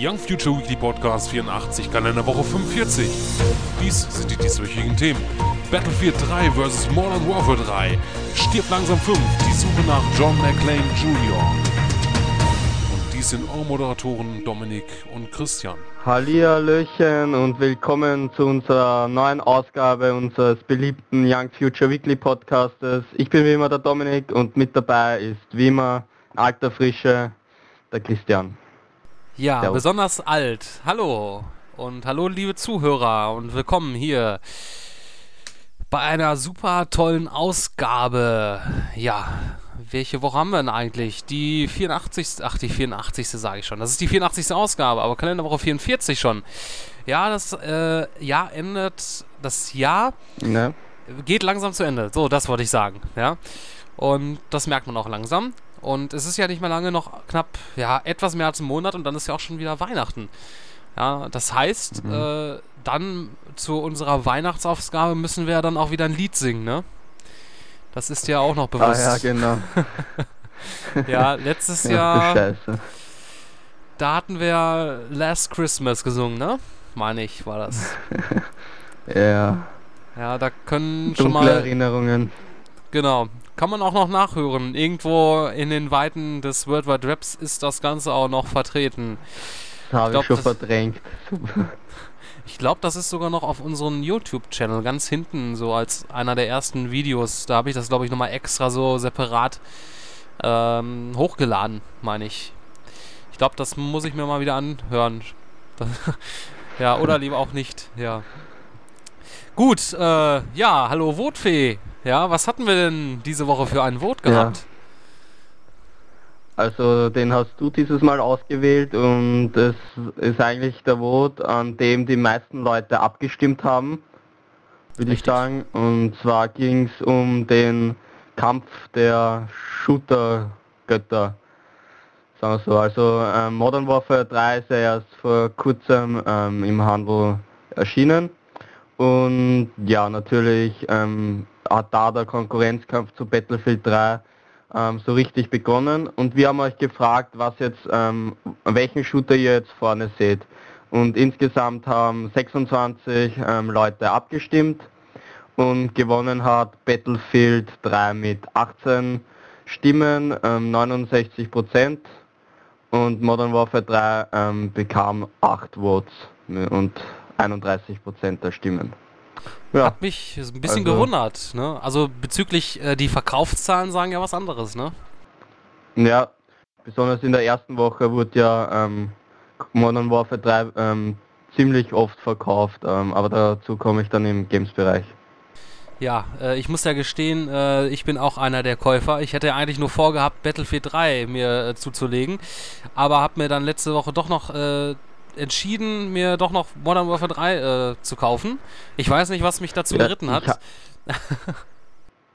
Young Future Weekly Podcast 84, Kalenderwoche 45. Dies sind die dieswöchigen Themen. Battlefield 3 vs. Modern Warfare 3. Stirb langsam 5. Die Suche nach John McClane Jr. Und dies sind eure Moderatoren Dominik und Christian. Hallihallöchen und willkommen zu unserer neuen Ausgabe unseres beliebten Young Future Weekly Podcastes. Ich bin wie immer der Dominik und mit dabei ist wie immer alter Frische der Christian. Ja, Servus. besonders alt. Hallo und hallo liebe Zuhörer und willkommen hier bei einer super tollen Ausgabe. Ja, welche Woche haben wir denn eigentlich? Die 84. Ach, die 84. sage ich schon. Das ist die 84. Ausgabe, aber Kalenderwoche 44 schon. Ja, das äh, Jahr endet, das Jahr ne. geht langsam zu Ende. So, das wollte ich sagen. Ja. Und das merkt man auch langsam. Und es ist ja nicht mehr lange, noch knapp, ja, etwas mehr als ein Monat und dann ist ja auch schon wieder Weihnachten. Ja, das heißt, mhm. äh, dann zu unserer Weihnachtsaufgabe müssen wir ja dann auch wieder ein Lied singen, ne? Das ist ja auch noch bewusst. Ah ja, genau. ja, letztes Jahr. Scheiße. Da hatten wir Last Christmas gesungen, ne? Meine ich, war das. ja. Ja, da können Dunkle schon mal. Erinnerungen. Genau. Kann man auch noch nachhören. Irgendwo in den Weiten des World Wide Raps ist das Ganze auch noch vertreten. Habe ich, ich schon verdrängt. ich glaube, das ist sogar noch auf unserem YouTube-Channel ganz hinten, so als einer der ersten Videos. Da habe ich das, glaube ich, nochmal extra so separat ähm, hochgeladen, meine ich. Ich glaube, das muss ich mir mal wieder anhören. ja, oder lieber auch nicht, ja. Gut, äh, ja, hallo Votfee. Ja, was hatten wir denn diese Woche für einen Vote gehabt? Ja. Also den hast du dieses Mal ausgewählt und es ist eigentlich der Vote, an dem die meisten Leute abgestimmt haben, würde ich sagen. Und zwar ging es um den Kampf der Shooter-Götter. Sagen wir so. Also ähm, Modern Warfare 3 ist ja erst vor kurzem ähm, im Handel erschienen. Und ja, natürlich ähm, hat da der Konkurrenzkampf zu Battlefield 3 ähm, so richtig begonnen und wir haben euch gefragt, was jetzt, ähm, welchen Shooter ihr jetzt vorne seht. Und insgesamt haben 26 ähm, Leute abgestimmt und gewonnen hat Battlefield 3 mit 18 Stimmen, 69 ähm, Prozent und Modern Warfare 3 ähm, bekam 8 Votes und 31 Prozent der Stimmen. Ja. Hat mich ein bisschen also, gewundert. Ne? Also bezüglich äh, die Verkaufszahlen sagen ja was anderes, ne? Ja, besonders in der ersten Woche wurde ja ähm, Modern Warfare 3 ähm, ziemlich oft verkauft, ähm, aber dazu komme ich dann im Games-Bereich. Ja, äh, ich muss ja gestehen, äh, ich bin auch einer der Käufer. Ich hätte eigentlich nur vorgehabt, Battlefield 3 mir äh, zuzulegen, aber habe mir dann letzte Woche doch noch äh, entschieden, mir doch noch Modern Warfare 3 äh, zu kaufen. Ich weiß nicht, was mich dazu ja, geritten hat.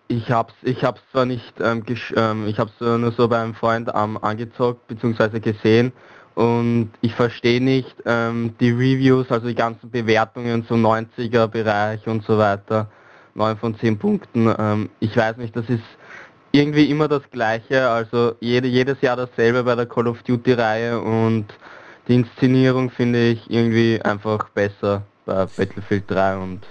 Ich, hab's, ich hab's zwar nicht, ähm, ähm, ich hab's nur so beim Freund ähm, angezockt bzw. gesehen und ich verstehe nicht ähm, die Reviews, also die ganzen Bewertungen zum 90er Bereich und so weiter. 9 von 10 Punkten. Ähm, ich weiß nicht, das ist irgendwie immer das gleiche, also jede, jedes Jahr dasselbe bei der Call of Duty Reihe und die Inszenierung finde ich irgendwie einfach besser bei Battlefield 3 und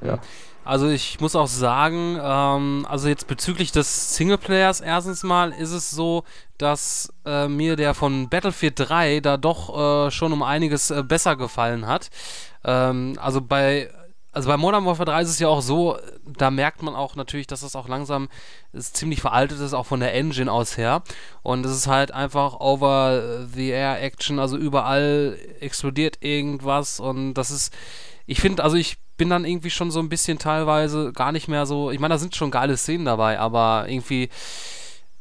ja. Also ich muss auch sagen, ähm, also jetzt bezüglich des Singleplayers erstens mal ist es so, dass äh, mir der von Battlefield 3 da doch äh, schon um einiges äh, besser gefallen hat. Ähm, also bei also bei Modern Warfare 3 ist es ja auch so, da merkt man auch natürlich, dass das auch langsam ist ziemlich veraltet ist, auch von der Engine aus her. Und es ist halt einfach over the air Action, also überall explodiert irgendwas und das ist, ich finde, also ich bin dann irgendwie schon so ein bisschen teilweise gar nicht mehr so, ich meine, da sind schon geile Szenen dabei, aber irgendwie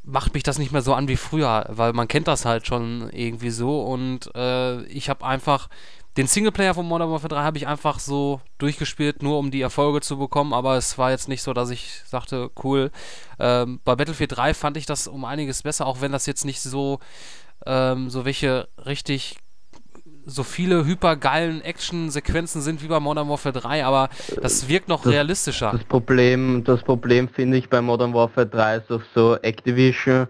macht mich das nicht mehr so an wie früher, weil man kennt das halt schon irgendwie so und äh, ich habe einfach den Singleplayer von Modern Warfare 3 habe ich einfach so durchgespielt, nur um die Erfolge zu bekommen, aber es war jetzt nicht so, dass ich sagte, cool. Ähm, bei Battlefield 3 fand ich das um einiges besser, auch wenn das jetzt nicht so, ähm, so welche richtig so viele hypergeilen Action-Sequenzen sind wie bei Modern Warfare 3, aber das wirkt noch das, realistischer. Das Problem, das Problem finde ich bei Modern Warfare 3 ist auch so Activision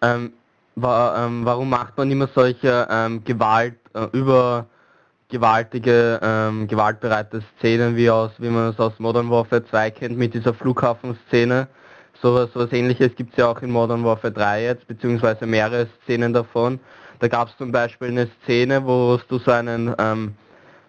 ähm, wa ähm, warum macht man immer solche ähm, Gewalt äh, über gewaltige, ähm, gewaltbereite Szenen wie aus, wie man es aus Modern Warfare 2 kennt mit dieser Flughafenszene. So, was ähnliches gibt es ja auch in Modern Warfare 3 jetzt, beziehungsweise mehrere Szenen davon. Da gab es zum Beispiel eine Szene, wo du so einen ähm,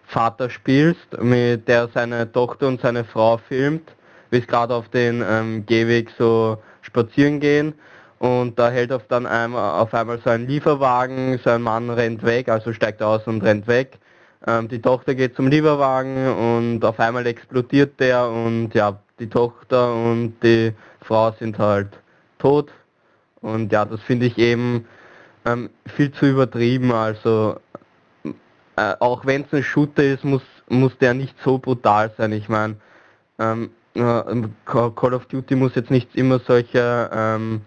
Vater spielst, mit der seine Tochter und seine Frau filmt, wie es gerade auf den ähm, Gehweg so spazieren gehen. Und da hält auf dann einmal, auf einmal so ein Lieferwagen, so ein Mann rennt weg, also steigt aus und rennt weg. Ähm, die Tochter geht zum Lieferwagen und auf einmal explodiert der und ja, die Tochter und die Frau sind halt tot. Und ja, das finde ich eben ähm, viel zu übertrieben. Also äh, auch wenn es ein Shooter ist, muss, muss der nicht so brutal sein. Ich meine, ähm, äh, Call of Duty muss jetzt nicht immer solche ähm,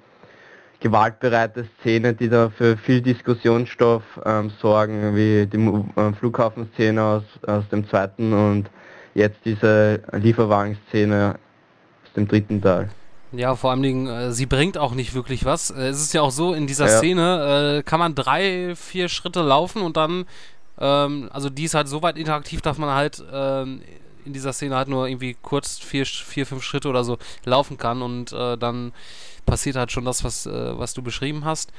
gewaltbereite Szene, die da für viel Diskussionsstoff ähm, sorgen, wie die äh, Flughafenszene aus, aus dem zweiten und jetzt diese Lieferwagenszene aus dem dritten Teil. Ja, vor allen Dingen, äh, sie bringt auch nicht wirklich was. Äh, es ist ja auch so, in dieser ja. Szene äh, kann man drei, vier Schritte laufen und dann, ähm, also die ist halt so weit interaktiv, dass man halt ähm, in dieser Szene halt nur irgendwie kurz vier, vier fünf Schritte oder so laufen kann und äh, dann passiert halt schon das, was, äh, was du beschrieben hast.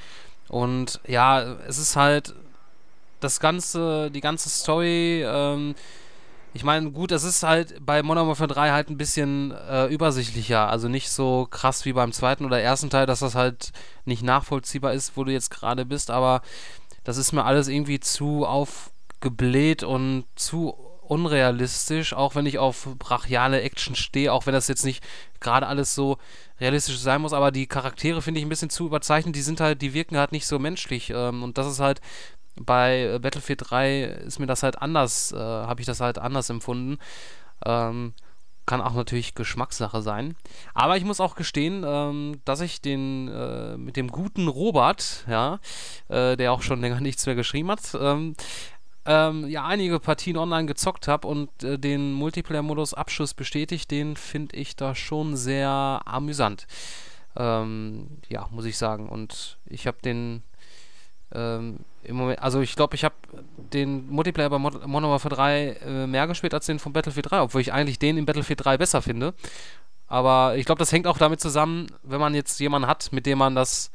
Und ja, es ist halt das ganze, die ganze Story, ähm, ich meine, gut, es ist halt bei Modern Warfare 3 halt ein bisschen äh, übersichtlicher, also nicht so krass wie beim zweiten oder ersten Teil, dass das halt nicht nachvollziehbar ist, wo du jetzt gerade bist, aber das ist mir alles irgendwie zu aufgebläht und zu unrealistisch, auch wenn ich auf brachiale Action stehe, auch wenn das jetzt nicht gerade alles so realistisch sein muss, aber die Charaktere finde ich ein bisschen zu überzeichnet, die sind halt, die wirken halt nicht so menschlich ähm, und das ist halt bei Battlefield 3 ist mir das halt anders, äh, habe ich das halt anders empfunden. Ähm, kann auch natürlich Geschmackssache sein. Aber ich muss auch gestehen, ähm, dass ich den äh, mit dem guten Robert, ja, äh, der auch schon länger nichts mehr geschrieben hat, ähm, ähm, ja einige Partien online gezockt habe und äh, den Multiplayer-Modus Abschuss bestätigt, den finde ich da schon sehr amüsant. Ähm, ja, muss ich sagen. Und ich habe den ähm, im Moment, also ich glaube, ich habe den Multiplayer bei Mod Modern Warfare 3 äh, mehr gespielt als den von Battlefield 3, obwohl ich eigentlich den in Battlefield 3 besser finde. Aber ich glaube, das hängt auch damit zusammen, wenn man jetzt jemanden hat, mit dem man das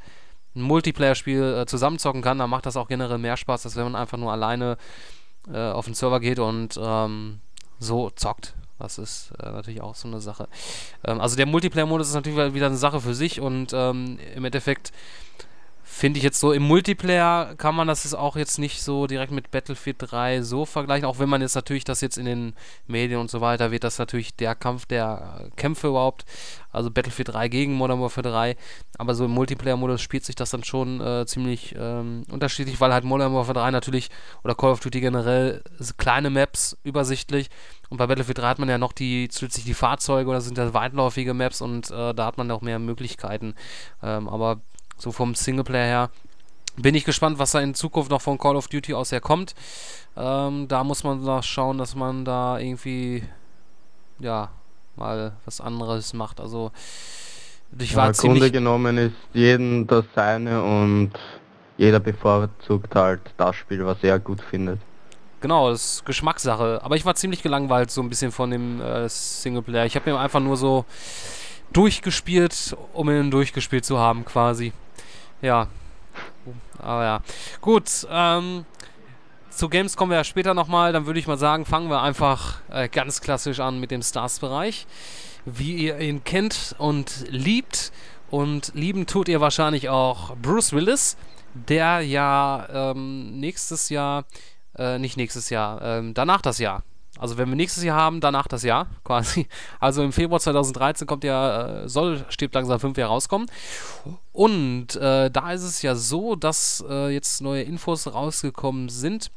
ein Multiplayer-Spiel äh, zusammenzocken kann, dann macht das auch generell mehr Spaß, als wenn man einfach nur alleine äh, auf den Server geht und ähm, so zockt. Das ist äh, natürlich auch so eine Sache. Ähm, also der Multiplayer-Modus ist natürlich wieder eine Sache für sich und ähm, im Endeffekt finde ich jetzt so im Multiplayer kann man das auch jetzt nicht so direkt mit Battlefield 3 so vergleichen, auch wenn man jetzt natürlich das jetzt in den Medien und so weiter wird das natürlich der Kampf der Kämpfe überhaupt, also Battlefield 3 gegen Modern Warfare 3, aber so im Multiplayer-Modus spielt sich das dann schon äh, ziemlich ähm, unterschiedlich, weil halt Modern Warfare 3 natürlich oder Call of Duty generell kleine Maps übersichtlich und bei Battlefield 3 hat man ja noch die zusätzlich die Fahrzeuge oder sind ja weitläufige Maps und äh, da hat man auch mehr Möglichkeiten, ähm, aber so vom Singleplayer her. Bin ich gespannt, was da in Zukunft noch von Call of Duty aus her kommt. Ähm, da muss man noch schauen, dass man da irgendwie, ja, mal was anderes macht. Also, ich war ja, ziemlich... Grunde genommen ist jeden das seine und jeder bevorzugt halt das Spiel, was er gut findet. Genau, das ist Geschmackssache. Aber ich war ziemlich gelangweilt so ein bisschen von dem äh, Singleplayer. Ich habe mir einfach nur so durchgespielt, um ihn durchgespielt zu haben quasi. Ja. Aber ja. Gut, ähm, zu Games kommen wir ja später nochmal. Dann würde ich mal sagen, fangen wir einfach äh, ganz klassisch an mit dem Stars-Bereich. Wie ihr ihn kennt und liebt. Und lieben tut ihr wahrscheinlich auch Bruce Willis, der ja ähm, nächstes Jahr, äh, nicht nächstes Jahr, ähm, danach das Jahr, also wenn wir nächstes Jahr haben, danach das Jahr quasi. Also im Februar 2013 kommt ja, äh, soll Stirb langsam 5 Jahre rauskommen. Und äh, da ist es ja so, dass äh, jetzt neue Infos rausgekommen sind.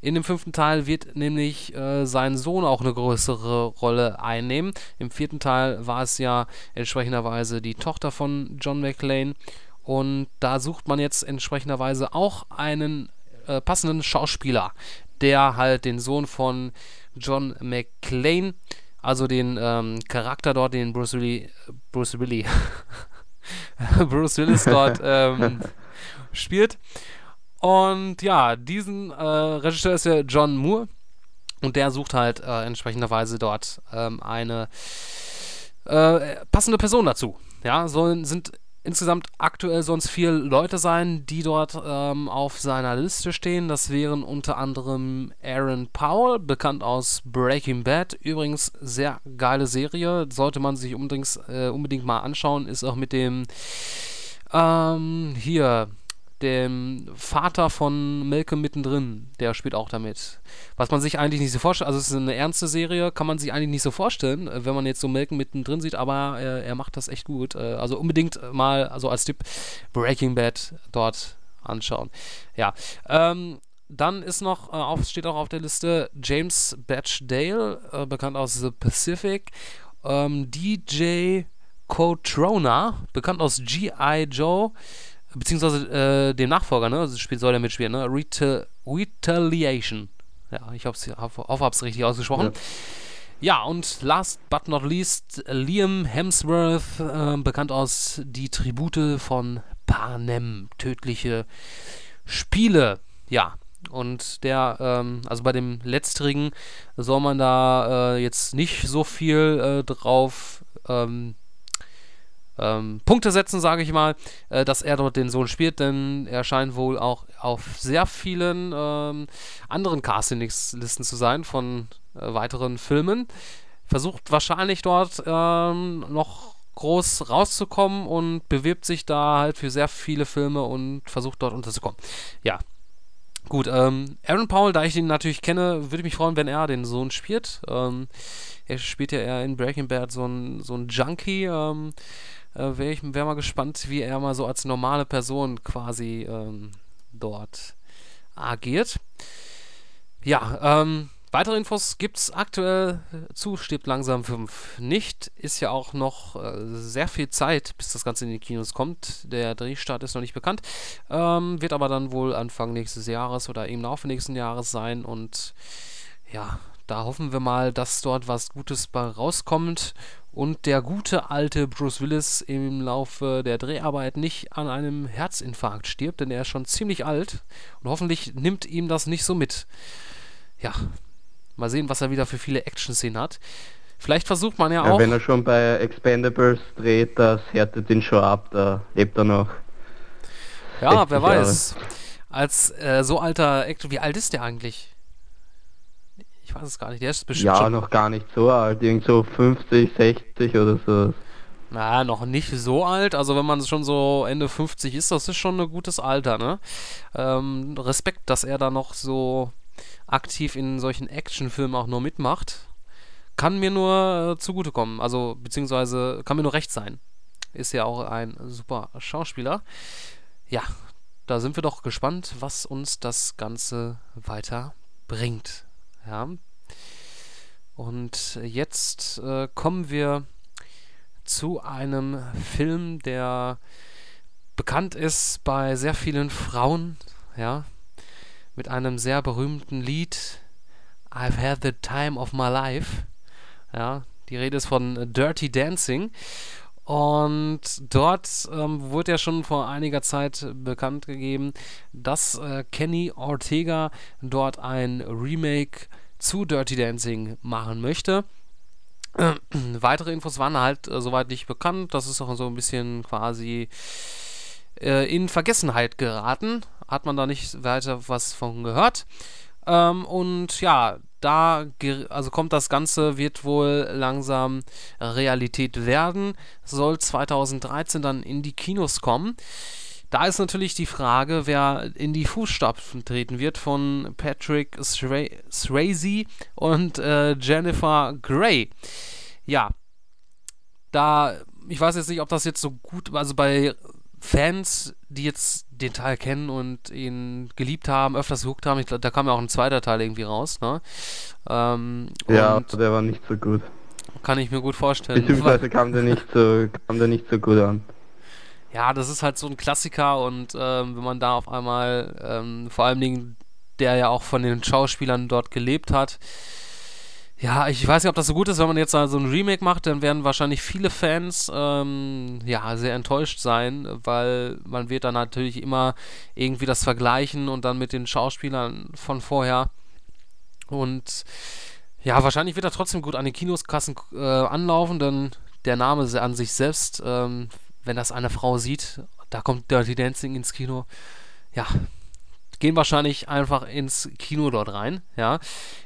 In dem fünften Teil wird nämlich äh, sein Sohn auch eine größere Rolle einnehmen. Im vierten Teil war es ja entsprechenderweise die Tochter von John McClane. Und da sucht man jetzt entsprechenderweise auch einen äh, passenden Schauspieler, der halt den Sohn von John McClane, also den ähm, Charakter dort, den Bruce Willis, Bruce Willis, Bruce Willis dort ähm, spielt. Und ja, diesen äh, Regisseur ist ja John Moore. Und der sucht halt äh, entsprechenderweise dort ähm, eine äh, passende Person dazu. Ja, sollen, sind insgesamt aktuell sonst vier Leute sein, die dort ähm, auf seiner Liste stehen. Das wären unter anderem Aaron Powell, bekannt aus Breaking Bad. Übrigens sehr geile Serie, sollte man sich unbedingt, äh, unbedingt mal anschauen. Ist auch mit dem ähm, hier dem Vater von Malcolm mittendrin, der spielt auch damit. Was man sich eigentlich nicht so vorstellt, also es ist eine ernste Serie, kann man sich eigentlich nicht so vorstellen, äh, wenn man jetzt so Malcolm mittendrin sieht, aber äh, er macht das echt gut. Äh, also unbedingt mal, also als Tipp, Breaking Bad dort anschauen. Ja, ähm, dann ist noch, äh, auf, steht auch auf der Liste James Batchdale, äh, bekannt aus The Pacific. Ähm, DJ Cotrona, bekannt aus G.I. Joe beziehungsweise äh, dem Nachfolger, ne? Also Spiel soll er mitspielen, ne? Reta Retaliation. Ja, ich hoffe, hoffe hab's richtig ausgesprochen. Ja. ja. und last but not least, Liam Hemsworth, äh, bekannt aus Die Tribute von Panem, tödliche Spiele. Ja, und der, ähm, also bei dem letzterigen soll man da äh, jetzt nicht so viel äh, drauf ähm, ähm, Punkte setzen, sage ich mal, äh, dass er dort den Sohn spielt, denn er scheint wohl auch auf sehr vielen ähm, anderen Casting-Listen zu sein von äh, weiteren Filmen. Versucht wahrscheinlich dort ähm, noch groß rauszukommen und bewirbt sich da halt für sehr viele Filme und versucht dort unterzukommen. Ja. Gut, ähm, Aaron Paul, da ich ihn natürlich kenne, würde ich mich freuen, wenn er den Sohn spielt. Ähm, er spielt ja eher in Breaking Bad so ein, so ein Junkie. Ähm, äh, wäre ich wär mal gespannt, wie er mal so als normale Person quasi ähm, dort agiert. Ja, ähm, weitere Infos gibt es aktuell zu Stirbt langsam 5 nicht. Ist ja auch noch äh, sehr viel Zeit, bis das Ganze in die Kinos kommt. Der Drehstart ist noch nicht bekannt. Ähm, wird aber dann wohl Anfang nächstes Jahres oder im Laufe nächsten Jahres sein. Und ja, da hoffen wir mal, dass dort was Gutes rauskommt und der gute alte Bruce Willis im Laufe der Dreharbeit nicht an einem Herzinfarkt stirbt, denn er ist schon ziemlich alt und hoffentlich nimmt ihm das nicht so mit. Ja, mal sehen, was er wieder für viele Action-Szenen hat. Vielleicht versucht man ja, ja auch. Wenn er schon bei Expendables dreht, das härtet ihn schon ab, da lebt er noch. Ja, wer weiß. Jahre. Als äh, so alter Action, wie alt ist der eigentlich? Ich weiß es gar nicht. Der ist bestimmt. Ja, noch gar nicht so alt. Irgend so 50, 60 oder so. Na, noch nicht so alt. Also wenn man schon so Ende 50 ist, das ist schon ein gutes Alter, ne? Ähm, Respekt, dass er da noch so aktiv in solchen Actionfilmen auch nur mitmacht. Kann mir nur äh, zugutekommen. Also, beziehungsweise kann mir nur recht sein. Ist ja auch ein super Schauspieler. Ja, da sind wir doch gespannt, was uns das Ganze weiter bringt. Ja. Und jetzt äh, kommen wir zu einem Film, der bekannt ist bei sehr vielen Frauen, ja, mit einem sehr berühmten Lied I've had the time of my life. Ja, die Rede ist von Dirty Dancing. Und dort ähm, wurde ja schon vor einiger Zeit bekannt gegeben, dass äh, Kenny Ortega dort ein Remake zu Dirty Dancing machen möchte. Äh, weitere Infos waren halt äh, soweit nicht bekannt. Das ist auch so ein bisschen quasi äh, in Vergessenheit geraten. Hat man da nicht weiter was von gehört. Ähm, und ja, da also kommt das Ganze, wird wohl langsam Realität werden. Soll 2013 dann in die Kinos kommen. Da ist natürlich die Frage, wer in die Fußstapfen treten wird von Patrick Swayze und äh, Jennifer Grey. Ja, da, ich weiß jetzt nicht, ob das jetzt so gut, also bei Fans, die jetzt den Teil kennen und ihn geliebt haben, öfters geguckt haben, ich da kam ja auch ein zweiter Teil irgendwie raus, ne? Ähm, ja, der war nicht so gut. Kann ich mir gut vorstellen. Beziehungsweise kam der nicht so, kam der nicht so gut an. Ja, das ist halt so ein Klassiker und ähm, wenn man da auf einmal, ähm, vor allen Dingen, der ja auch von den Schauspielern dort gelebt hat, Ja, ich weiß nicht, ob das so gut ist, wenn man jetzt so ein Remake macht, dann werden wahrscheinlich viele Fans ähm, ja sehr enttäuscht sein, weil man wird dann natürlich immer irgendwie das vergleichen und dann mit den Schauspielern von vorher. Und ja, wahrscheinlich wird er trotzdem gut an den Kinoskassen äh, anlaufen, denn der Name an sich selbst, ähm, wenn das eine Frau sieht, da kommt Dirty Dancing ins Kino. Ja, gehen wahrscheinlich einfach ins Kino dort rein. Ja,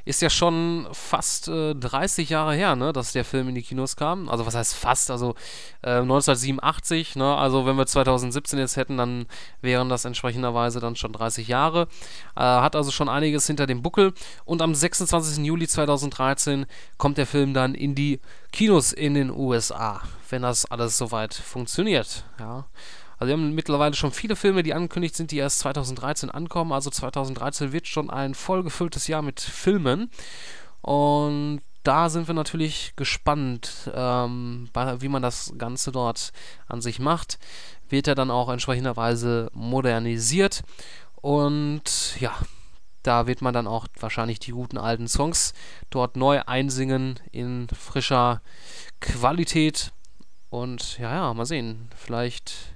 ist ja schon fast äh, 30 Jahre her, ne, dass der Film in die Kinos kam. Also was heißt fast? Also äh, 1987. Ne, also wenn wir 2017 jetzt hätten, dann wären das entsprechenderweise dann schon 30 Jahre. Äh, hat also schon einiges hinter dem Buckel. Und am 26. Juli 2013 kommt der Film dann in die Kinos in den USA, wenn das alles soweit funktioniert. Ja. Also wir haben mittlerweile schon viele Filme, die angekündigt sind, die erst 2013 ankommen. Also 2013 wird schon ein vollgefülltes Jahr mit Filmen. Und da sind wir natürlich gespannt, ähm, wie man das Ganze dort an sich macht. Wird er dann auch entsprechenderweise modernisiert. Und ja, da wird man dann auch wahrscheinlich die guten alten Songs dort neu einsingen in frischer Qualität. Und ja, ja, mal sehen. Vielleicht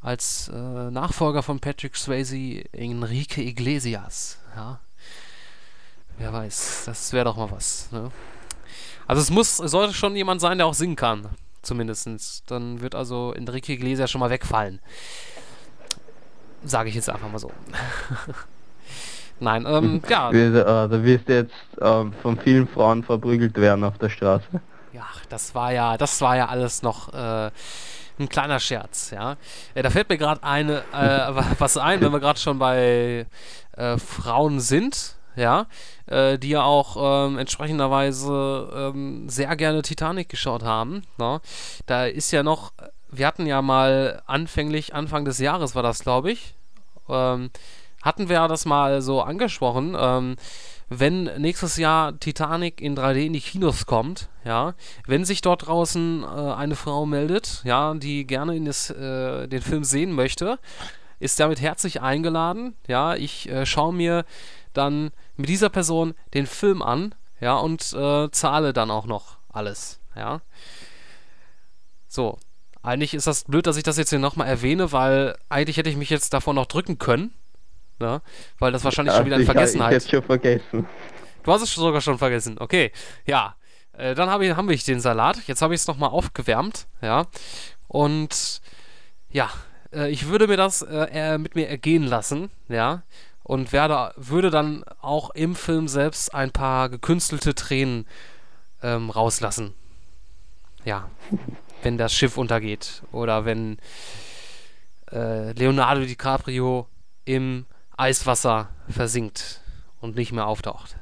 als äh, Nachfolger von Patrick Swayze Enrique Iglesias. Ja. Wer weiß, das wäre doch mal was. Ne? Also es muss, es sollte schon jemand sein, der auch singen kann. Zumindestens. Dann wird also Enrique Iglesias schon mal wegfallen. Sage ich jetzt einfach mal so. Nein, ähm, ja. Da äh, wirst du jetzt ähm, von vielen Frauen verprügelt werden auf der Straße. Ja, das war ja, das war ja alles noch äh, ein kleiner Scherz, ja. Äh, da fällt mir gerade eine äh, was ein, wenn wir gerade schon bei äh, Frauen sind, ja, äh, die ja auch ähm, entsprechenderweise ähm, sehr gerne Titanic geschaut haben. Ne? Da ist ja noch, wir hatten ja mal anfänglich, Anfang des Jahres war das, glaube ich, ähm, hatten wir ja das mal so angesprochen, ähm, wenn nächstes Jahr Titanic in 3D in die Kinos kommt, ja, wenn sich dort draußen äh, eine Frau meldet, ja, die gerne in das, äh, den Film sehen möchte, ist damit herzlich eingeladen, ja, ich äh, schaue mir dann mit dieser Person den Film an, ja, und äh, zahle dann auch noch alles, ja. So, eigentlich ist das blöd, dass ich das jetzt hier nochmal erwähne, weil eigentlich hätte ich mich jetzt davon noch drücken können, Ne? Weil das wahrscheinlich schon wieder in Vergessenheit. Ich, ich schon vergessen. Du hast es sogar schon vergessen. Okay, ja. Äh, dann hab ich, haben wir den Salat. Jetzt habe ich es nochmal aufgewärmt. Ja. Und ja, äh, ich würde mir das äh, mit mir ergehen lassen. Ja. Und werde, würde dann auch im Film selbst ein paar gekünstelte Tränen ähm, rauslassen. Ja. wenn das Schiff untergeht. Oder wenn äh, Leonardo DiCaprio im Eiswasser versinkt und nicht mehr auftaucht.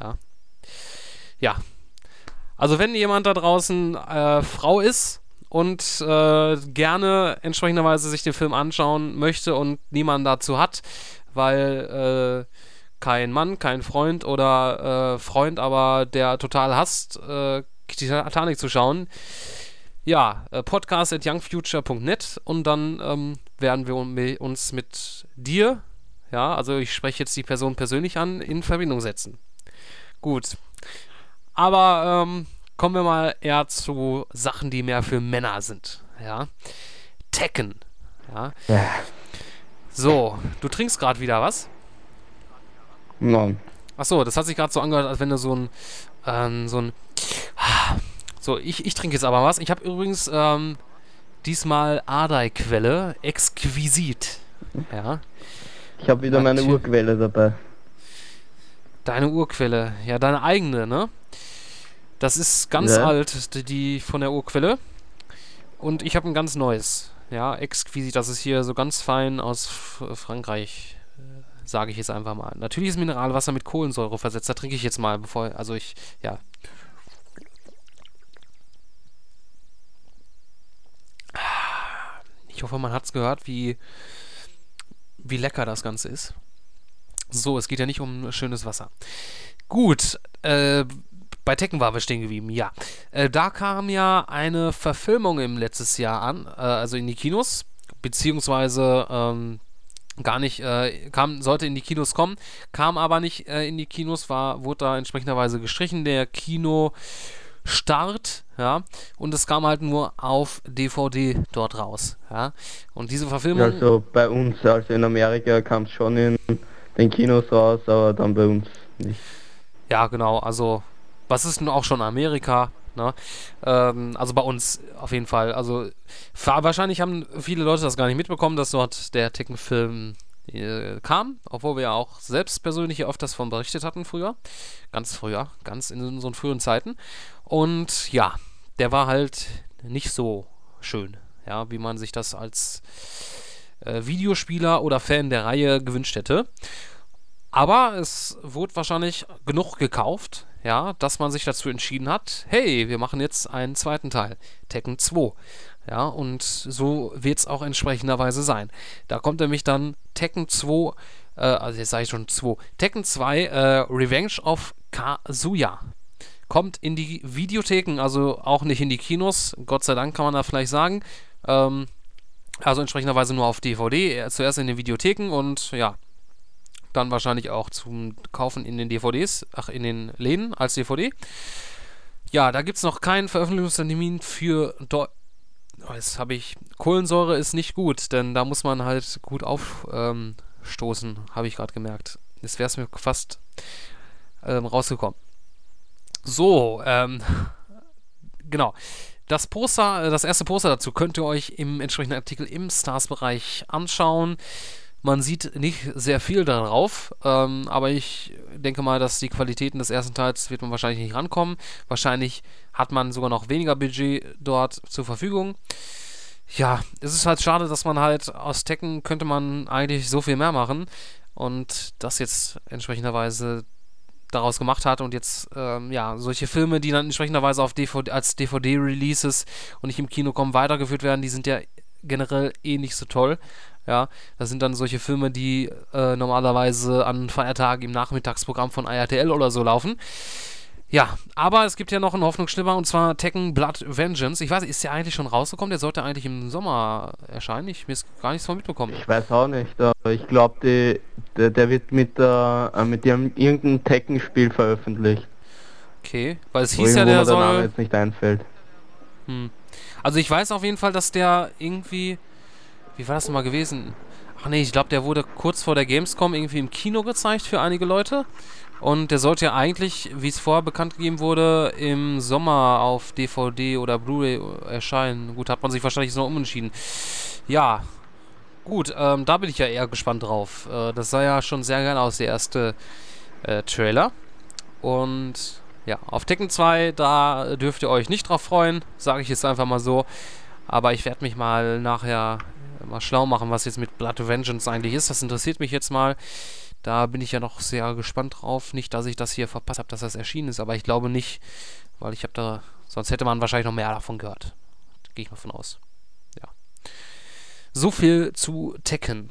Ja. Ja. Also wenn jemand da draußen äh, Frau ist und äh, gerne entsprechenderweise sich den Film anschauen möchte und niemanden dazu hat, weil äh, kein Mann, kein Freund oder äh, Freund, aber der total hasst, äh, Titanic zu schauen, ja, äh, podcast at youngfuture.net und dann ähm, werden wir uns mit dir ja, also ich spreche jetzt die Person persönlich an, in Verbindung setzen. Gut. Aber ähm, kommen wir mal eher zu Sachen, die mehr für Männer sind. Ja. Tekken. Ja. ja. So, du trinkst gerade wieder was? Nein. Achso, das hat sich gerade so angehört, als wenn du so ein, ähm, so ein, so, ich, ich trinke jetzt aber was. Ich habe übrigens ähm, diesmal Adai-Quelle, exquisit. Ja. Ich habe wieder meine Urquelle dabei. Deine Urquelle, ja, deine eigene, ne? Das ist ganz ja. alt, die, die von der Urquelle. Und ich habe ein ganz neues. Ja, exquisit. Das ist hier so ganz fein aus Frankreich, äh, sage ich jetzt einfach mal. Natürlich ist Mineralwasser mit Kohlensäure versetzt. Da trinke ich jetzt mal, bevor. Also ich, ja. Ich hoffe, man hat es gehört, wie wie lecker das Ganze ist. So, es geht ja nicht um schönes Wasser. Gut, äh, bei Tekken waren wir stehen geblieben, ja. Äh, da kam ja eine Verfilmung im letztes Jahr an, äh, also in die Kinos, beziehungsweise ähm, gar nicht, äh, kam, sollte in die Kinos kommen, kam aber nicht äh, in die Kinos, war, wurde da entsprechenderweise gestrichen, der Kinostart, ja, und es kam halt nur auf DVD dort raus, ja, und diese Verfilmung... Also bei uns, also in Amerika kam es schon in den Kinos raus, aber dann bei uns nicht. Ja, genau, also, was ist nun auch schon Amerika, Ne? Ähm, also bei uns auf jeden Fall. Also wahrscheinlich haben viele Leute das gar nicht mitbekommen, dass dort der Tekken-Film äh, kam, obwohl wir ja auch selbst persönlich öfters davon berichtet hatten früher. Ganz früher, ganz in unseren frühen Zeiten. Und ja, der war halt nicht so schön, ja, wie man sich das als äh, Videospieler oder Fan der Reihe gewünscht hätte. Aber es wurde wahrscheinlich genug gekauft, ja, dass man sich dazu entschieden hat, hey, wir machen jetzt einen zweiten Teil, Tekken 2. Ja, und so wird es auch entsprechenderweise sein. Da kommt nämlich dann Tekken 2, äh, also jetzt sage ich schon 2, Tekken 2 äh, Revenge of Kazuya. Kommt in die Videotheken, also auch nicht in die Kinos, Gott sei Dank kann man da vielleicht sagen. Ähm, also entsprechenderweise nur auf DVD, äh, zuerst in den Videotheken und ja, dann wahrscheinlich auch zum Kaufen in den DVDs, ach, in den Läden als DVD. Ja, da gibt es noch keinen Veröffentlichungstermin für Deu oh, Jetzt habe ich. Kohlensäure ist nicht gut, denn da muss man halt gut aufstoßen, ähm, habe ich gerade gemerkt. Jetzt wäre es mir fast ähm, rausgekommen. So, ähm, genau. Das Poster, äh, das erste Poster dazu könnt ihr euch im entsprechenden Artikel im Stars-Bereich anschauen. Man sieht nicht sehr viel darauf, ähm, aber ich denke mal, dass die Qualitäten des ersten Teils wird man wahrscheinlich nicht rankommen. Wahrscheinlich hat man sogar noch weniger Budget dort zur Verfügung. Ja, es ist halt schade, dass man halt aus Tekken könnte man eigentlich so viel mehr machen und das jetzt entsprechenderweise daraus gemacht hat und jetzt ähm, ja solche Filme, die dann entsprechenderweise auf DVD, als DVD-Releases und nicht im Kino kommen, weitergeführt werden, die sind ja generell eh nicht so toll. Ja, das sind dann solche Filme, die äh, normalerweise an Feiertagen im Nachmittagsprogramm von IRTL oder so laufen. Ja, aber es gibt ja noch einen Hoffnungsschimmer und zwar Tekken Blood Vengeance. Ich weiß, ist der eigentlich schon rausgekommen? Der sollte eigentlich im Sommer erscheinen. Ich mir ist gar nichts von mitbekommen. Ich weiß auch nicht, aber ich glaube, der, der wird mit, der, äh, mit dem irgendeinem Tekken-Spiel veröffentlicht. Okay, weil es hieß ja, der, der soll... Name jetzt nicht einfällt. Hm. Also ich weiß auf jeden Fall, dass der irgendwie wie war das nochmal gewesen? Ach nee, ich glaube, der wurde kurz vor der Gamescom irgendwie im Kino gezeigt für einige Leute. Und der sollte ja eigentlich, wie es vorher bekannt gegeben wurde, im Sommer auf DVD oder Blu-ray erscheinen. Gut, hat man sich wahrscheinlich so umentschieden. Ja, gut, ähm, da bin ich ja eher gespannt drauf. Äh, das sah ja schon sehr geil aus, der erste äh, Trailer. Und ja, auf Tekken 2, da dürft ihr euch nicht drauf freuen, sage ich jetzt einfach mal so. Aber ich werde mich mal nachher mal schlau machen, was jetzt mit Blood Vengeance eigentlich ist. Das interessiert mich jetzt mal. Da bin ich ja noch sehr gespannt drauf. Nicht, dass ich das hier verpasst habe, dass das erschienen ist, aber ich glaube nicht, weil ich habe da, sonst hätte man wahrscheinlich noch mehr davon gehört. Gehe ich mal von aus. Ja. So viel zu Tekken.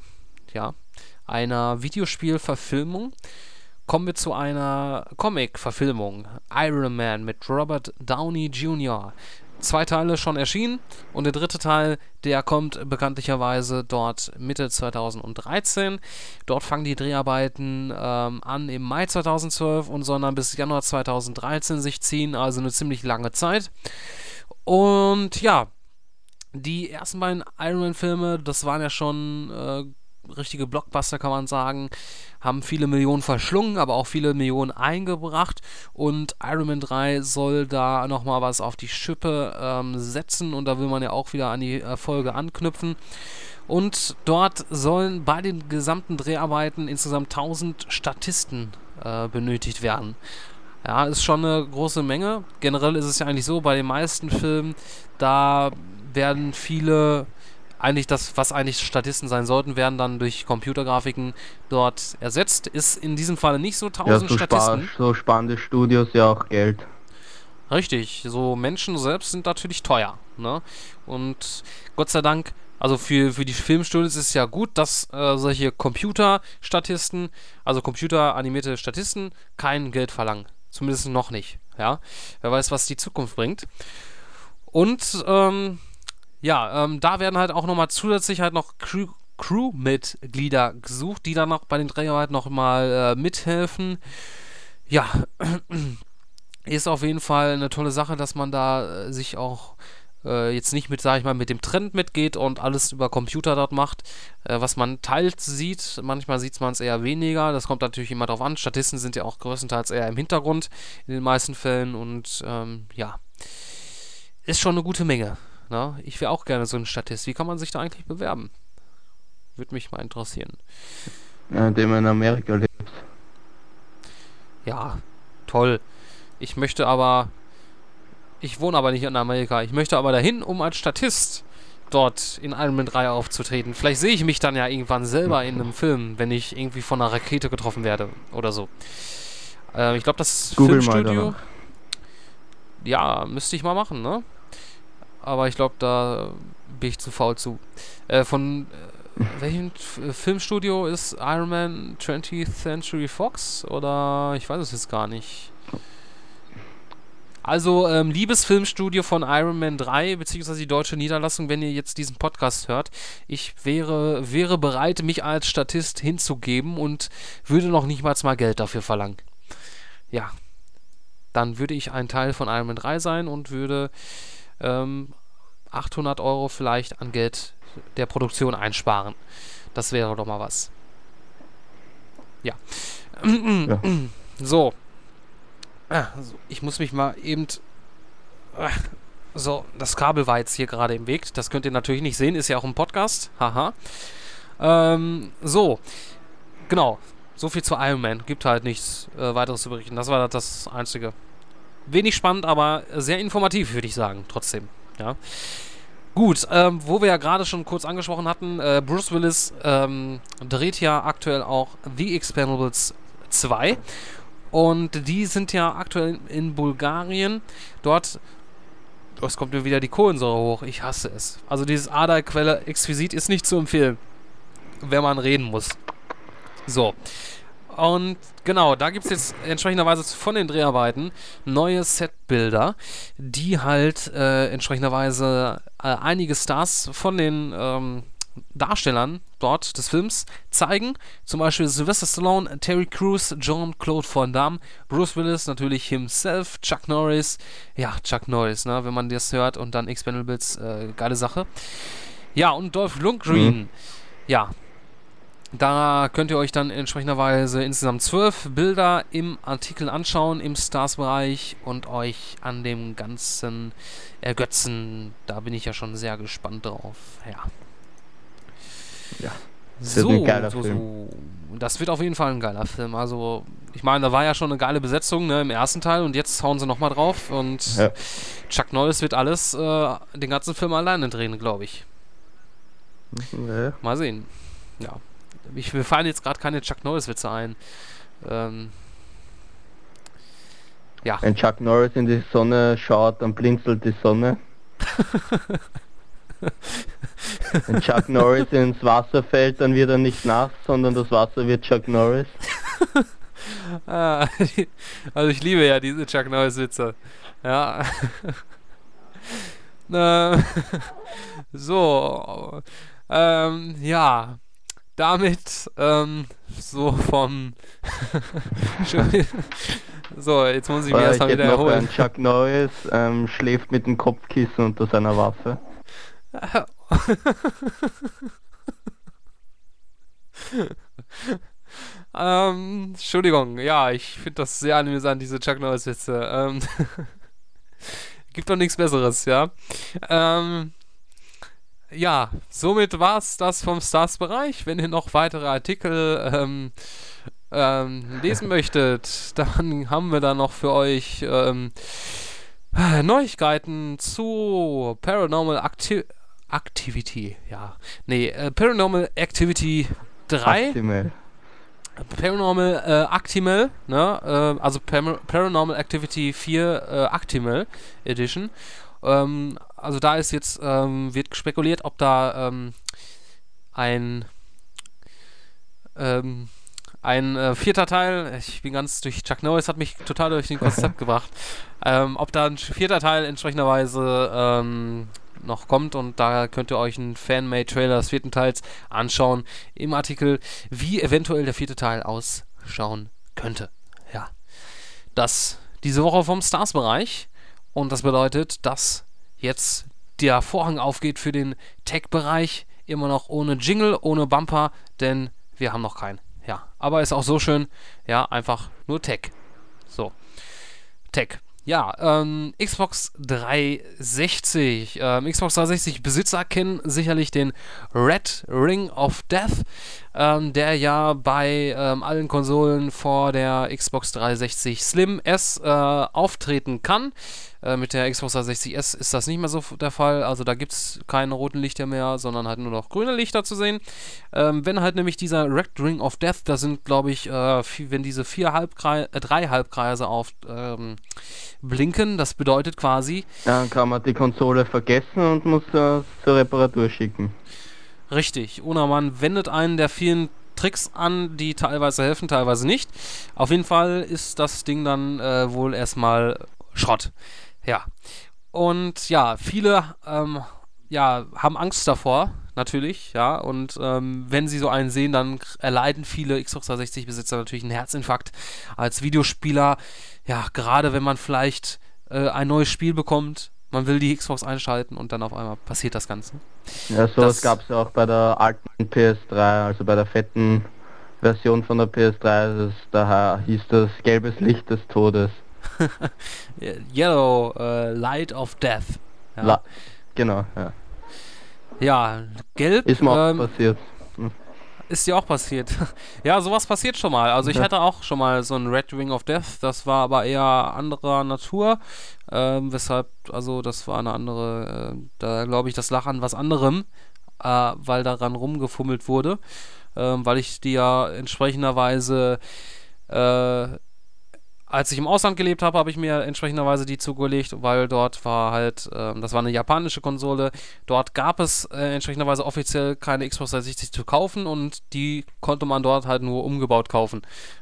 Ja. Einer Videospielverfilmung. Kommen wir zu einer Comic-Verfilmung. Iron Man mit Robert Downey Jr zwei Teile schon erschienen und der dritte Teil, der kommt bekanntlicherweise dort Mitte 2013. Dort fangen die Dreharbeiten ähm, an im Mai 2012 und sollen dann bis Januar 2013 sich ziehen, also eine ziemlich lange Zeit. Und ja, die ersten beiden Iron Man-Filme, das waren ja schon äh, richtige Blockbuster, kann man sagen. Haben viele Millionen verschlungen, aber auch viele Millionen eingebracht. Und Iron Man 3 soll da nochmal was auf die Schippe ähm, setzen. Und da will man ja auch wieder an die Erfolge anknüpfen. Und dort sollen bei den gesamten Dreharbeiten insgesamt 1000 Statisten äh, benötigt werden. Ja, ist schon eine große Menge. Generell ist es ja eigentlich so, bei den meisten Filmen, da werden viele eigentlich das, was eigentlich Statisten sein sollten, werden dann durch Computergrafiken dort ersetzt. Ist in diesem Falle nicht so 1000 ja, so Statisten. Spa so spannende Studios ja auch Geld. Richtig, so Menschen selbst sind natürlich teuer. Ne? Und Gott sei Dank, also für, für die Filmstudios ist es ja gut, dass äh, solche Computerstatisten, also computeranimierte Statisten, kein Geld verlangen. Zumindest noch nicht. Ja? Wer weiß, was die Zukunft bringt. Und ähm, ja, ähm, da werden halt auch nochmal zusätzlich halt noch Crew, Crewmitglieder gesucht, die dann noch bei den Dreharbeiten nochmal äh, mithelfen. Ja, ist auf jeden Fall eine tolle Sache, dass man da äh, sich auch äh, jetzt nicht mit, sag ich mal, mit dem Trend mitgeht und alles über Computer dort macht, äh, was man teils sieht. Manchmal sieht man es eher weniger. Das kommt natürlich immer darauf an. Statisten sind ja auch größtenteils eher im Hintergrund in den meisten Fällen und ähm, ja, ist schon eine gute Menge. Ne? Ich wäre auch gerne so ein Statist. Wie kann man sich da eigentlich bewerben? Würde mich mal interessieren. Ja, indem man in Amerika lebt. Ja, toll. Ich möchte aber ich wohne aber nicht in Amerika. Ich möchte aber dahin, um als Statist dort in Iron Man 3 aufzutreten. Vielleicht sehe ich mich dann ja irgendwann selber in einem Film, wenn ich irgendwie von einer Rakete getroffen werde oder so. Äh, ich glaube, das Google Filmstudio. Ja, müsste ich mal machen, ne? Aber ich glaube, da bin ich zu faul zu. Äh, von äh, welchem Filmstudio ist Iron Man 20th Century Fox? Oder ich weiß es jetzt gar nicht. Also, ähm, liebes Filmstudio von Iron Man 3, beziehungsweise die deutsche Niederlassung, wenn ihr jetzt diesen Podcast hört, ich wäre, wäre bereit, mich als Statist hinzugeben und würde noch nicht mal mal Geld dafür verlangen. Ja. Dann würde ich ein Teil von Iron Man 3 sein und würde ähm, 800 Euro vielleicht an Geld der Produktion einsparen. Das wäre doch mal was. Ja. ja. So, Ah, ich muss mich mal eben. Ah, so, das Kabel war jetzt hier gerade im Weg. Das könnt ihr natürlich nicht sehen, ist ja auch ein Podcast. Haha. Ähm, so. Genau. So viel zu Iron Man. Gibt halt nichts äh, weiteres zu berichten. Das war das Einzige. Wenig spannend, aber sehr informativ, würde ich sagen. Trotzdem. Ja. Gut, ähm, wo wir ja gerade schon kurz angesprochen hatten, äh, Bruce Willis ähm, dreht ja aktuell auch The Expendables 2. Und die sind ja aktuell in Bulgarien. Dort es kommt mir wieder die Kohlensäure hoch. Ich hasse es. Also dieses Aderquelle exquisit ist nicht zu empfehlen, wenn man reden muss. So. Und genau, da gibt es jetzt entsprechenderweise von den Dreharbeiten neue Setbilder, die halt äh, entsprechenderweise äh, einige Stars von den ähm, Darstellern dort des Films zeigen. Zum Beispiel Sylvester Stallone, Terry Crews, John Claude Van Damme, Bruce Willis, natürlich himself, Chuck Norris. Ja, Chuck Norris, ne, wenn man das hört und dann Expendables, äh, geile Sache. Ja, und Dolph Lundgren. Mhm. Ja, da könnt ihr euch dann entsprechenderweise insgesamt zwölf Bilder im Artikel anschauen, im Stars-Bereich und euch an dem Ganzen ergötzen. Da bin ich ja schon sehr gespannt drauf. Ja. Ja. Das so, ein geiler so, Film. So. Das wird auf jeden Fall ein geiler Film. Also, ich meine, da war ja schon eine geile Besetzung ne, im ersten Teil und jetzt hauen sie nochmal drauf und ja. Chuck Norris wird alles, äh, den ganzen Film alleine drehen, glaube ich. Ja. Mal sehen. Ja. Ich, mir fallen jetzt gerade keine Chuck Norris-Witze ein. Ähm, ja. Wenn Chuck Norris in die Sonne schaut, dann blinzelt die Sonne. Wenn Chuck Norris ins Wasser fällt, dann wird er nicht nass, sondern das Wasser wird Chuck Norris. ah, also ich liebe ja diese Chuck Norris-Witze. Ja. ähm, so. Ähm, ja. Damit ähm, so vom so, jetzt muss ich mich erstmal wieder erholen. Chuck Norris ähm, schläft mit dem Kopfkissen unter seiner Waffe. ähm, Entschuldigung, ja, ich finde das sehr amüsant, diese Chuck Norris-Witze. Ähm, gibt doch nichts Besseres, ja. Ähm, ja, somit war es das vom Stars-Bereich. Wenn ihr noch weitere Artikel ähm, ähm, lesen möchtet, dann haben wir da noch für euch ähm, Neuigkeiten zu Paranormal Activity Activity, ja. Nee, äh, Paranormal Activity 3. Actimel. Paranormal äh, Actimel, ne? Äh, also Par Paranormal Activity 4 äh, Actimel Edition. Ähm, also da ist jetzt, ähm, wird spekuliert, ob da ähm, ein ähm, ein äh, vierter Teil, ich bin ganz durch Chuck Norris hat mich total durch den Konzept gebracht, ähm, ob da ein vierter Teil entsprechenderweise ähm, noch kommt und da könnt ihr euch einen Fan-Made-Trailer des vierten Teils anschauen im Artikel, wie eventuell der vierte Teil ausschauen könnte. Ja, das diese Woche vom Stars-Bereich und das bedeutet, dass jetzt der Vorhang aufgeht für den Tech-Bereich, immer noch ohne Jingle, ohne Bumper, denn wir haben noch keinen. Ja, aber ist auch so schön, ja, einfach nur Tech. So, Tech. Ja, ähm, Xbox 360. Ähm, Xbox 360 Besitzer kennen sicherlich den Red Ring of Death, ähm, der ja bei ähm, allen Konsolen vor der Xbox 360 Slim S äh, auftreten kann. Äh, mit der Xbox 360S ist das nicht mehr so der Fall. Also da gibt es keine roten Lichter mehr, sondern halt nur noch grüne Lichter zu sehen. Ähm, wenn halt nämlich dieser Red Ring of Death, da sind glaube ich, äh, wenn diese vier Halbkreise, äh, drei Halbkreise auf ähm, blinken, das bedeutet quasi. Dann kann man die Konsole vergessen und muss zur Reparatur schicken. Richtig. Oder man wendet einen der vielen Tricks an, die teilweise helfen, teilweise nicht. Auf jeden Fall ist das Ding dann äh, wohl erstmal Schrott. Ja. Und ja, viele ähm, ja, haben Angst davor, natürlich, ja. Und ähm, wenn sie so einen sehen, dann erleiden viele Xbox 360-Besitzer natürlich einen Herzinfarkt als Videospieler. Ja, gerade wenn man vielleicht äh, ein neues Spiel bekommt, man will die Xbox einschalten und dann auf einmal passiert das Ganze. Ja, sowas gab es auch bei der alten PS3, also bei der fetten Version von der PS3. Das, daher hieß das gelbes Licht des Todes. Yellow uh, Light of Death. Ja. La genau, ja. Ja, gelb. Ist mir auch ähm, passiert. Hm. Ist dir auch passiert. ja, sowas passiert schon mal. Also ich ja. hatte auch schon mal so ein Red Ring of Death. Das war aber eher anderer Natur. Ähm, weshalb, also das war eine andere, äh, da glaube ich, das lag an was anderem, äh, weil daran rumgefummelt wurde. Ähm, weil ich die ja entsprechenderweise äh, als ich im Ausland gelebt habe, habe ich mir entsprechenderweise die zugelegt, weil dort war halt, äh, das war eine japanische Konsole, dort gab es äh, entsprechenderweise offiziell keine Xbox 360 zu kaufen und die konnte man dort halt nur umgebaut kaufen.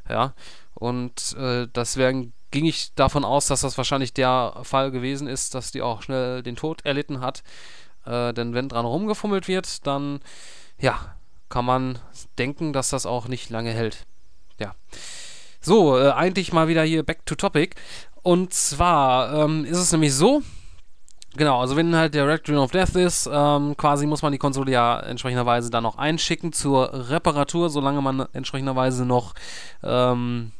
Ja, und äh, deswegen ging ich davon aus, dass das wahrscheinlich der Fall gewesen ist, dass die auch schnell den Tod erlitten hat. Äh, denn wenn dran rumgefummelt wird, dann, ja, kann man denken, dass das auch nicht lange hält. Ja. So, äh, eigentlich mal wieder hier back to topic. Und zwar ähm, ist es nämlich so, Genau, also wenn halt der Red Dream of Death ist, ähm, quasi muss man die Konsole ja entsprechenderweise dann noch einschicken zur Reparatur, solange man entsprechenderweise noch ähm,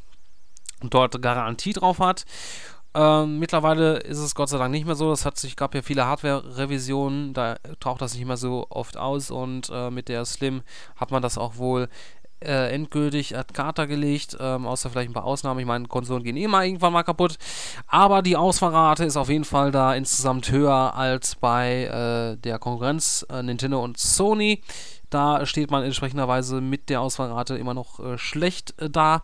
dort Garantie drauf hat. Ähm, mittlerweile ist es Gott sei Dank nicht mehr so. Es hat sich, gab ja viele Hardware-Revisionen, da taucht das nicht mehr so oft aus und äh, mit der Slim hat man das auch wohl äh, endgültig ad Carta gelegt, ähm, außer vielleicht ein paar Ausnahmen. Ich meine, Konsolen gehen eh mal irgendwann mal kaputt. Aber die Ausfahrrate ist auf jeden Fall da insgesamt höher als bei äh, der Konkurrenz äh, Nintendo und Sony. Da steht man entsprechenderweise mit der Ausfahrrate immer noch äh, schlecht äh, da.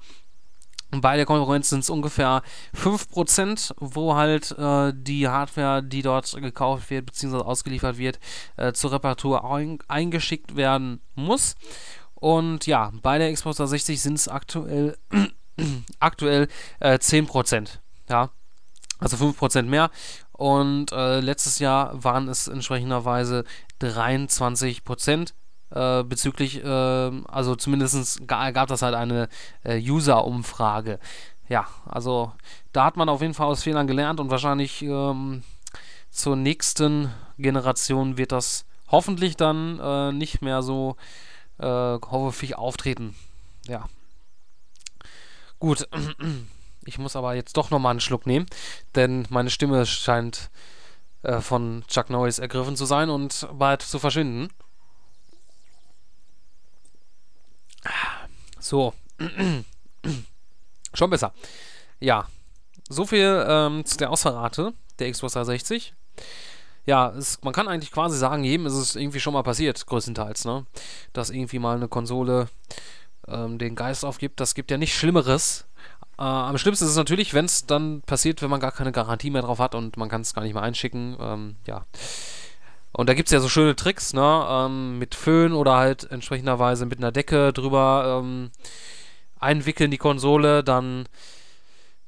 Bei der Konkurrenz sind es ungefähr 5%, wo halt äh, die Hardware, die dort gekauft wird bzw. ausgeliefert wird, äh, zur Reparatur ein eingeschickt werden muss. Und ja, bei der Xbox 360 sind es aktuell, aktuell äh, 10%. Ja, also 5% mehr. Und äh, letztes Jahr waren es entsprechenderweise 23%. Äh, bezüglich, äh, also zumindest gab das halt eine äh, User-Umfrage. Ja, also da hat man auf jeden Fall aus Fehlern gelernt und wahrscheinlich ähm, zur nächsten Generation wird das hoffentlich dann äh, nicht mehr so äh, häufig auftreten. Ja. Gut. Ich muss aber jetzt doch nochmal einen Schluck nehmen, denn meine Stimme scheint äh, von Chuck Norris ergriffen zu sein und bald zu verschwinden. So. Schon besser. Ja. So viel ähm, zu der Ausverrate der Xbox 360 ja, es, man kann eigentlich quasi sagen, jedem ist es irgendwie schon mal passiert, größtenteils, ne? Dass irgendwie mal eine Konsole ähm, den Geist aufgibt. Das gibt ja nichts Schlimmeres. Äh, am schlimmsten ist es natürlich, wenn es dann passiert, wenn man gar keine Garantie mehr drauf hat und man kann es gar nicht mehr einschicken. Ähm, ja. Und da gibt es ja so schöne Tricks, ne? Ähm, mit Föhn oder halt entsprechenderweise mit einer Decke drüber ähm, einwickeln die Konsole, dann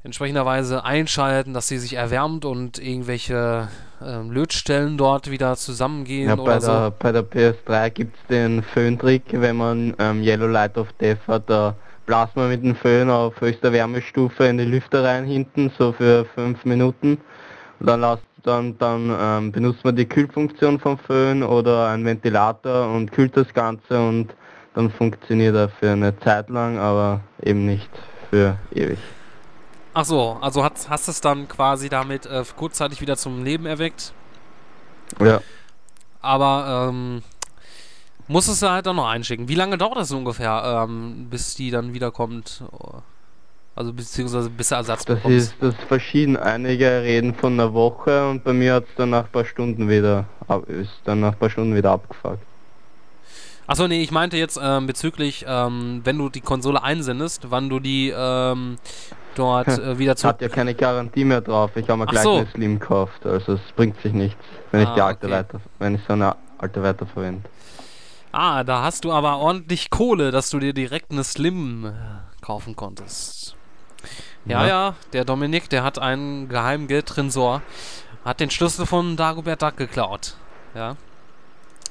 entsprechenderweise einschalten, dass sie sich erwärmt und irgendwelche ähm, Lötstellen dort wieder zusammengehen Ja, oder bei, so. der, bei der PS3 gibt es den Föhntrick, wenn man ähm, Yellow Light of Death hat, da blast man mit dem Föhn auf höchster Wärmestufe in die Lüfter rein hinten, so für 5 Minuten. Und dann, lasst, dann, dann ähm, benutzt man die Kühlfunktion vom Föhn oder einen Ventilator und kühlt das Ganze und dann funktioniert er für eine Zeit lang, aber eben nicht für ewig. Ach so, also hast, hast es dann quasi damit äh, kurzzeitig wieder zum Leben erweckt, Ja, aber ähm, muss es halt dann noch einschicken. Wie lange dauert das ungefähr, ähm, bis die dann wiederkommt? Also beziehungsweise bis du Ersatz das bekommst. ist das ist verschieden. Einige reden von einer Woche und bei mir hat es dann nach ein paar Stunden wieder ist dann nach ein paar Stunden wieder abgefuckt. Achso, nee, ich meinte jetzt ähm, bezüglich, ähm, wenn du die Konsole einsendest, wann du die ähm, dort äh, wieder zurück... Hat ja keine Garantie mehr drauf. Ich habe mir Ach gleich so. eine Slim gekauft, also es bringt sich nichts, wenn ich Ah, die alte okay. weiter, wenn ich so eine alte weiterverwende. Ah, da hast du aber ordentlich Kohle, dass du dir direkt eine Slim äh, kaufen konntest. Ja, Ja. ja, der Dominik, der hat einen geheimen Geldtresor, hat den Schlüssel von Dagobert Duck geklaut. Ja.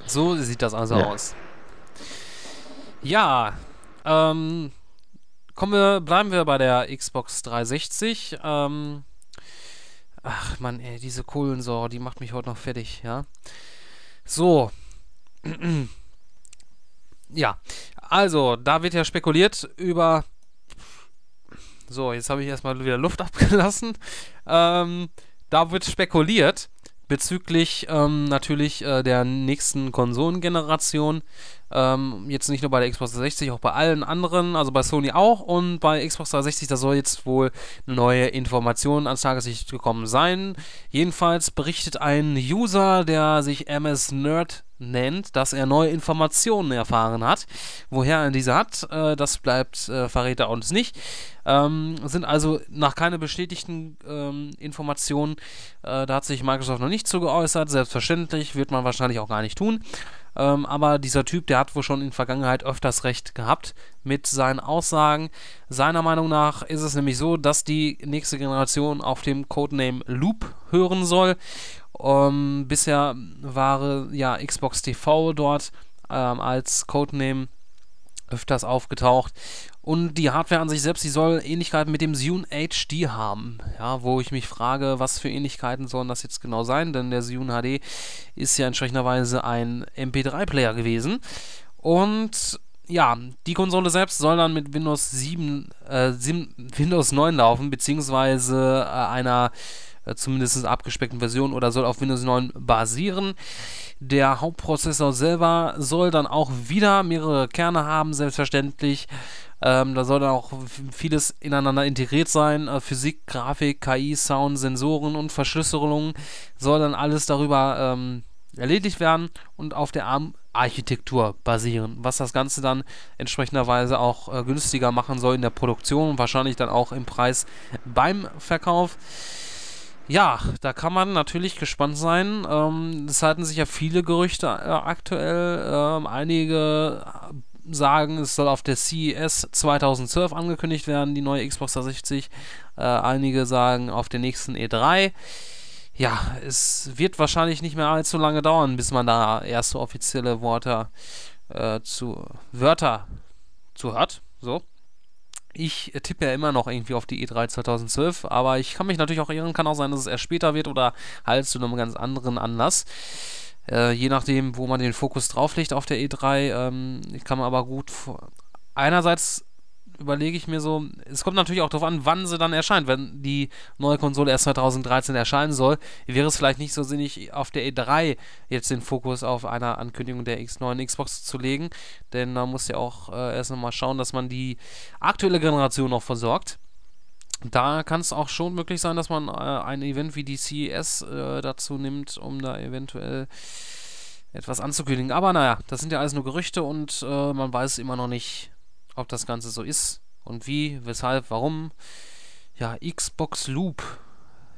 So sieht das also Ja. aus. Ja, ähm, kommen wir, bleiben wir bei der Xbox 360. Ähm, ach man, ey, diese Kohlensau, die macht mich heute noch fertig, ja. So. ja, also, da wird ja spekuliert über. So, jetzt habe ich erstmal wieder Luft abgelassen. Ähm, da wird spekuliert bezüglich ähm, natürlich äh, der nächsten Konsolengeneration. Ähm, jetzt nicht nur bei der Xbox 360, auch bei allen anderen, also bei Sony auch und bei Xbox 360, da soll jetzt wohl neue Informationen ans Tageslicht gekommen sein. Jedenfalls berichtet ein User, der sich MS Nerd nennt, dass er neue Informationen erfahren hat. Woher er diese hat, äh, das bleibt, äh, verrät er uns nicht. Ähm, sind also nach keine bestätigten ähm, Informationen. Äh, da hat sich Microsoft noch nicht zu geäußert. Selbstverständlich wird man wahrscheinlich auch gar nicht tun. Ähm, aber dieser Typ, der hat wohl schon in Vergangenheit öfters recht gehabt mit seinen Aussagen. Seiner Meinung nach ist es nämlich so, dass die nächste Generation auf dem Codename Loop hören soll. Ähm, bisher war ja Xbox TV dort ähm, als Codename öfters aufgetaucht. Und die Hardware an sich selbst, die soll Ähnlichkeiten mit dem Zune HD haben. Ja, wo ich mich frage, was für Ähnlichkeiten sollen das jetzt genau sein? Denn der Zune HD ist ja entsprechenderweise ein MP3-Player gewesen. Und ja, die Konsole selbst soll dann mit Windows 7, äh, 7 Windows 9 laufen, beziehungsweise äh, einer äh, zumindest abgespeckten Version oder soll auf Windows 9 basieren. Der Hauptprozessor selber soll dann auch wieder mehrere Kerne haben, selbstverständlich. Ähm, da soll dann auch vieles ineinander integriert sein. Äh, Physik, Grafik, KI, Sound, Sensoren und Verschlüsselung soll dann alles darüber ähm, erledigt werden und auf der ARM-Architektur basieren, was das Ganze dann entsprechenderweise auch äh, günstiger machen soll in der Produktion und wahrscheinlich dann auch im Preis beim Verkauf. Ja, da kann man natürlich gespannt sein. Ähm, es halten sich ja viele Gerüchte äh, aktuell. Ähm, einige sagen, es soll auf der CES 2012 angekündigt werden, die neue Xbox 360. Äh, einige sagen auf der nächsten E3. Ja, es wird wahrscheinlich nicht mehr allzu lange dauern, bis man da erste offizielle Worte äh, zu Wörter zu hat. So. Ich tippe ja immer noch irgendwie auf die E3 2012, aber ich kann mich natürlich auch irren, kann auch sein, dass es erst später wird oder halt zu einem ganz anderen Anlass. Äh, je nachdem, wo man den Fokus drauf legt auf der E3, ähm, kann man aber gut. Einerseits überlege ich mir so, es kommt natürlich auch darauf an, wann sie dann erscheint. Wenn die neue Konsole erst 2013 erscheinen soll, wäre es vielleicht nicht so sinnig, auf der E3 jetzt den Fokus auf einer Ankündigung der X neuen Xbox zu legen. Denn man muss ja auch äh, erst nochmal schauen, dass man die aktuelle Generation noch versorgt. Da kann es auch schon möglich sein, dass man äh, ein Event wie die CES äh, dazu nimmt, um da eventuell etwas anzukündigen. Aber naja, das sind ja alles nur Gerüchte und äh, man weiß immer noch nicht, ob das Ganze so ist und wie, weshalb, warum. Ja, Xbox Loop.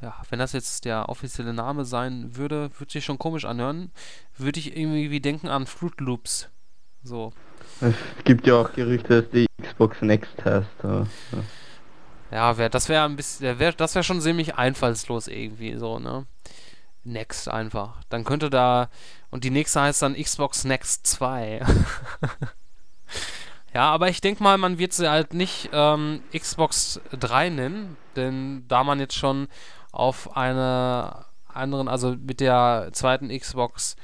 Ja, wenn das jetzt der offizielle Name sein würde, würde sich schon komisch anhören. Würde ich irgendwie denken an Fruit Loops. So. Es gibt ja auch Gerüchte, dass die Xbox Next heißt. Ja. Ja, wär, das wäre ein bisschen, wär, das wäre schon ziemlich einfallslos irgendwie so, ne? Next einfach. Dann könnte da, und die nächste heißt dann Xbox Next 2. ja, aber ich denke mal, man wird sie halt nicht ähm, Xbox 3 nennen, denn da man jetzt schon auf eine anderen, also mit der zweiten Xbox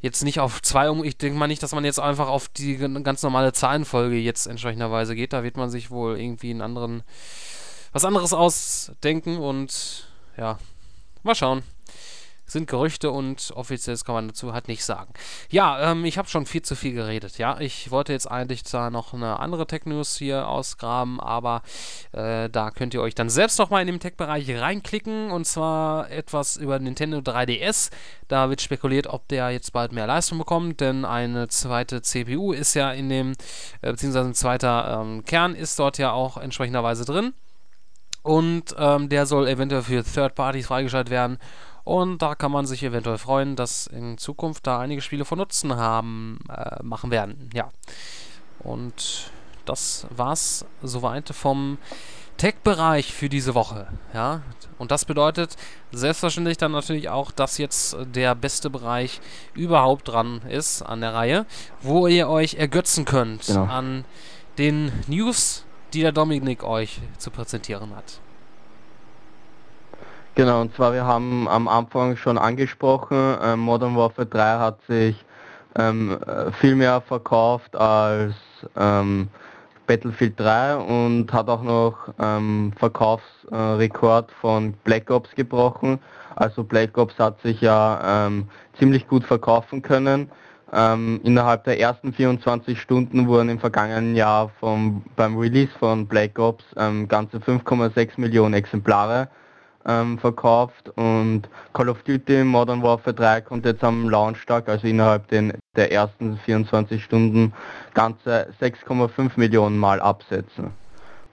jetzt nicht auf zwei um. Ich denke mal nicht, dass man jetzt einfach auf die ganz normale Zahlenfolge jetzt entsprechenderweise geht. Da wird man sich wohl irgendwie einen anderen, was anderes ausdenken und ja, mal schauen sind Gerüchte und offizielles kann man dazu halt nicht sagen. Ja, ähm, ich habe schon viel zu viel geredet, ja. Ich wollte jetzt eigentlich zwar noch eine andere Tech-News hier ausgraben, aber äh, da könnt ihr euch dann selbst noch mal in den Tech-Bereich reinklicken und zwar etwas über Nintendo 3DS. Da wird spekuliert, ob der jetzt bald mehr Leistung bekommt, denn eine zweite CPU ist ja in dem, äh, beziehungsweise ein zweiter ähm, Kern ist dort ja auch entsprechenderweise drin. Und ähm, der soll eventuell für Third Parties freigeschaltet werden. Und da kann man sich eventuell freuen, dass in Zukunft da einige Spiele von Nutzen haben, äh, machen werden. Ja. Und das war's soweit vom Tech-Bereich für diese Woche. Ja. Und das bedeutet selbstverständlich dann natürlich auch, dass jetzt der beste Bereich überhaupt dran ist an der Reihe, wo ihr euch ergötzen könnt genau. an den News, die der Dominik euch zu präsentieren hat. Genau, und zwar wir haben am Anfang schon angesprochen, äh, Modern Warfare 3 hat sich ähm, äh, viel mehr verkauft als ähm, Battlefield 3 und hat auch noch ähm, Verkaufsrekord von Black Ops gebrochen. Also Black Ops hat sich ja ähm, ziemlich gut verkaufen können. Ähm, innerhalb der ersten 24 Stunden wurden im vergangenen Jahr vom, beim Release von Black Ops ähm, ganze 5,6 Millionen Exemplare ähm, verkauft und Call of Duty Modern Warfare 3 konnte jetzt am Launchtag, also innerhalb den, der ersten 24 Stunden, ganze 6,5 Millionen Mal absetzen.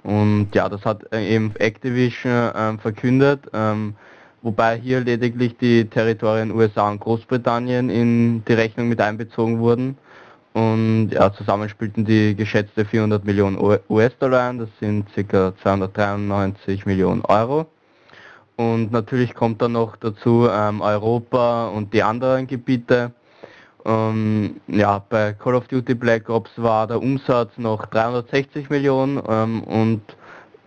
Und ja, das hat äh, eben Activision ähm, verkündet, ähm, wobei hier lediglich die Territorien USA und Großbritannien in die Rechnung mit einbezogen wurden. Und ja, zusammen spielten die geschätzte 400 Millionen US-Dollar ein, das sind ca. 293 Millionen Euro. Und natürlich kommt dann noch dazu ähm, Europa und die anderen Gebiete. Ähm, ja, bei Call of Duty Black Ops war der Umsatz noch 360 Millionen ähm, und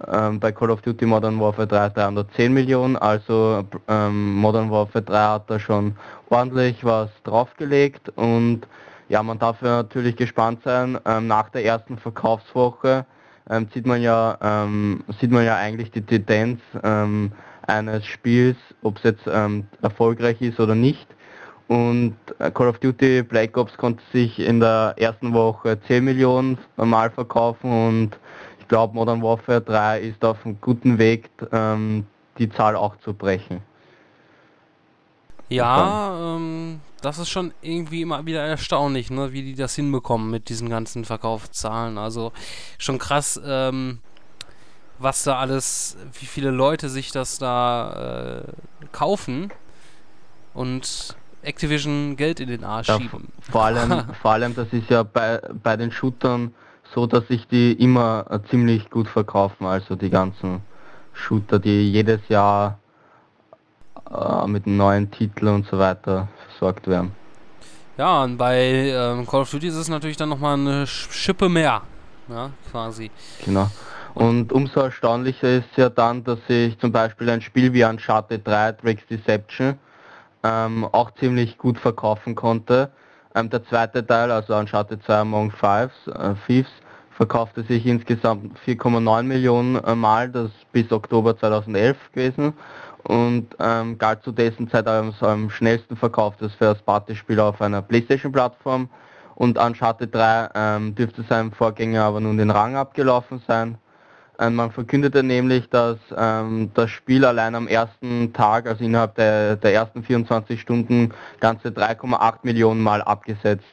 ähm, bei Call of Duty Modern Warfare 3 310 Millionen. Also ähm, Modern Warfare 3 hat da schon ordentlich was draufgelegt und ja, man darf ja natürlich gespannt sein. Ähm, nach der ersten Verkaufswoche sieht man ja sieht man ja eigentlich die Tendenz eines Spiels, ob es jetzt ähm, erfolgreich ist oder nicht. Und äh, Call of Duty Black Ops konnte sich in der ersten Woche 10 Millionen Mal verkaufen und ich glaube Modern Warfare 3 ist auf einem guten Weg, ähm, die Zahl auch zu brechen. Ja, ähm, das ist schon irgendwie immer wieder erstaunlich, ne, wie die das hinbekommen mit diesen ganzen Verkaufszahlen. Also schon krass, ähm, was da alles, wie viele Leute sich das da äh, kaufen und Activision Geld in den Arsch ja, schieben. Vor allem, vor allem, das ist ja bei, bei den Shootern so, dass sich die immer äh, ziemlich gut verkaufen, also die ganzen Shooter, die jedes Jahr äh, mit neuen Titel und so weiter versorgt werden. Ja, und bei ähm, Call of Duty ist es natürlich dann nochmal eine Schippe mehr, ja, quasi. Genau. Und umso erstaunlicher ist ja dann, dass sich zum Beispiel ein Spiel wie Uncharted 3, Drake's Deception, ähm, auch ziemlich gut verkaufen konnte. Ähm, der zweite Teil, also Uncharted 2 Among Fives, äh, Thieves, verkaufte sich insgesamt 4,9 Millionen äh, Mal, das bis Oktober 2011 gewesen und ähm, galt zu dessen Zeit als am schnellsten verkauftes First-Party-Spiel auf einer Playstation-Plattform und Uncharted 3 ähm, dürfte seinem Vorgänger aber nun den Rang abgelaufen sein. Ähm, man verkündete nämlich, dass ähm, das Spiel allein am ersten Tag, also innerhalb der, der ersten 24 Stunden, ganze 3,8 Millionen Mal abgesetzt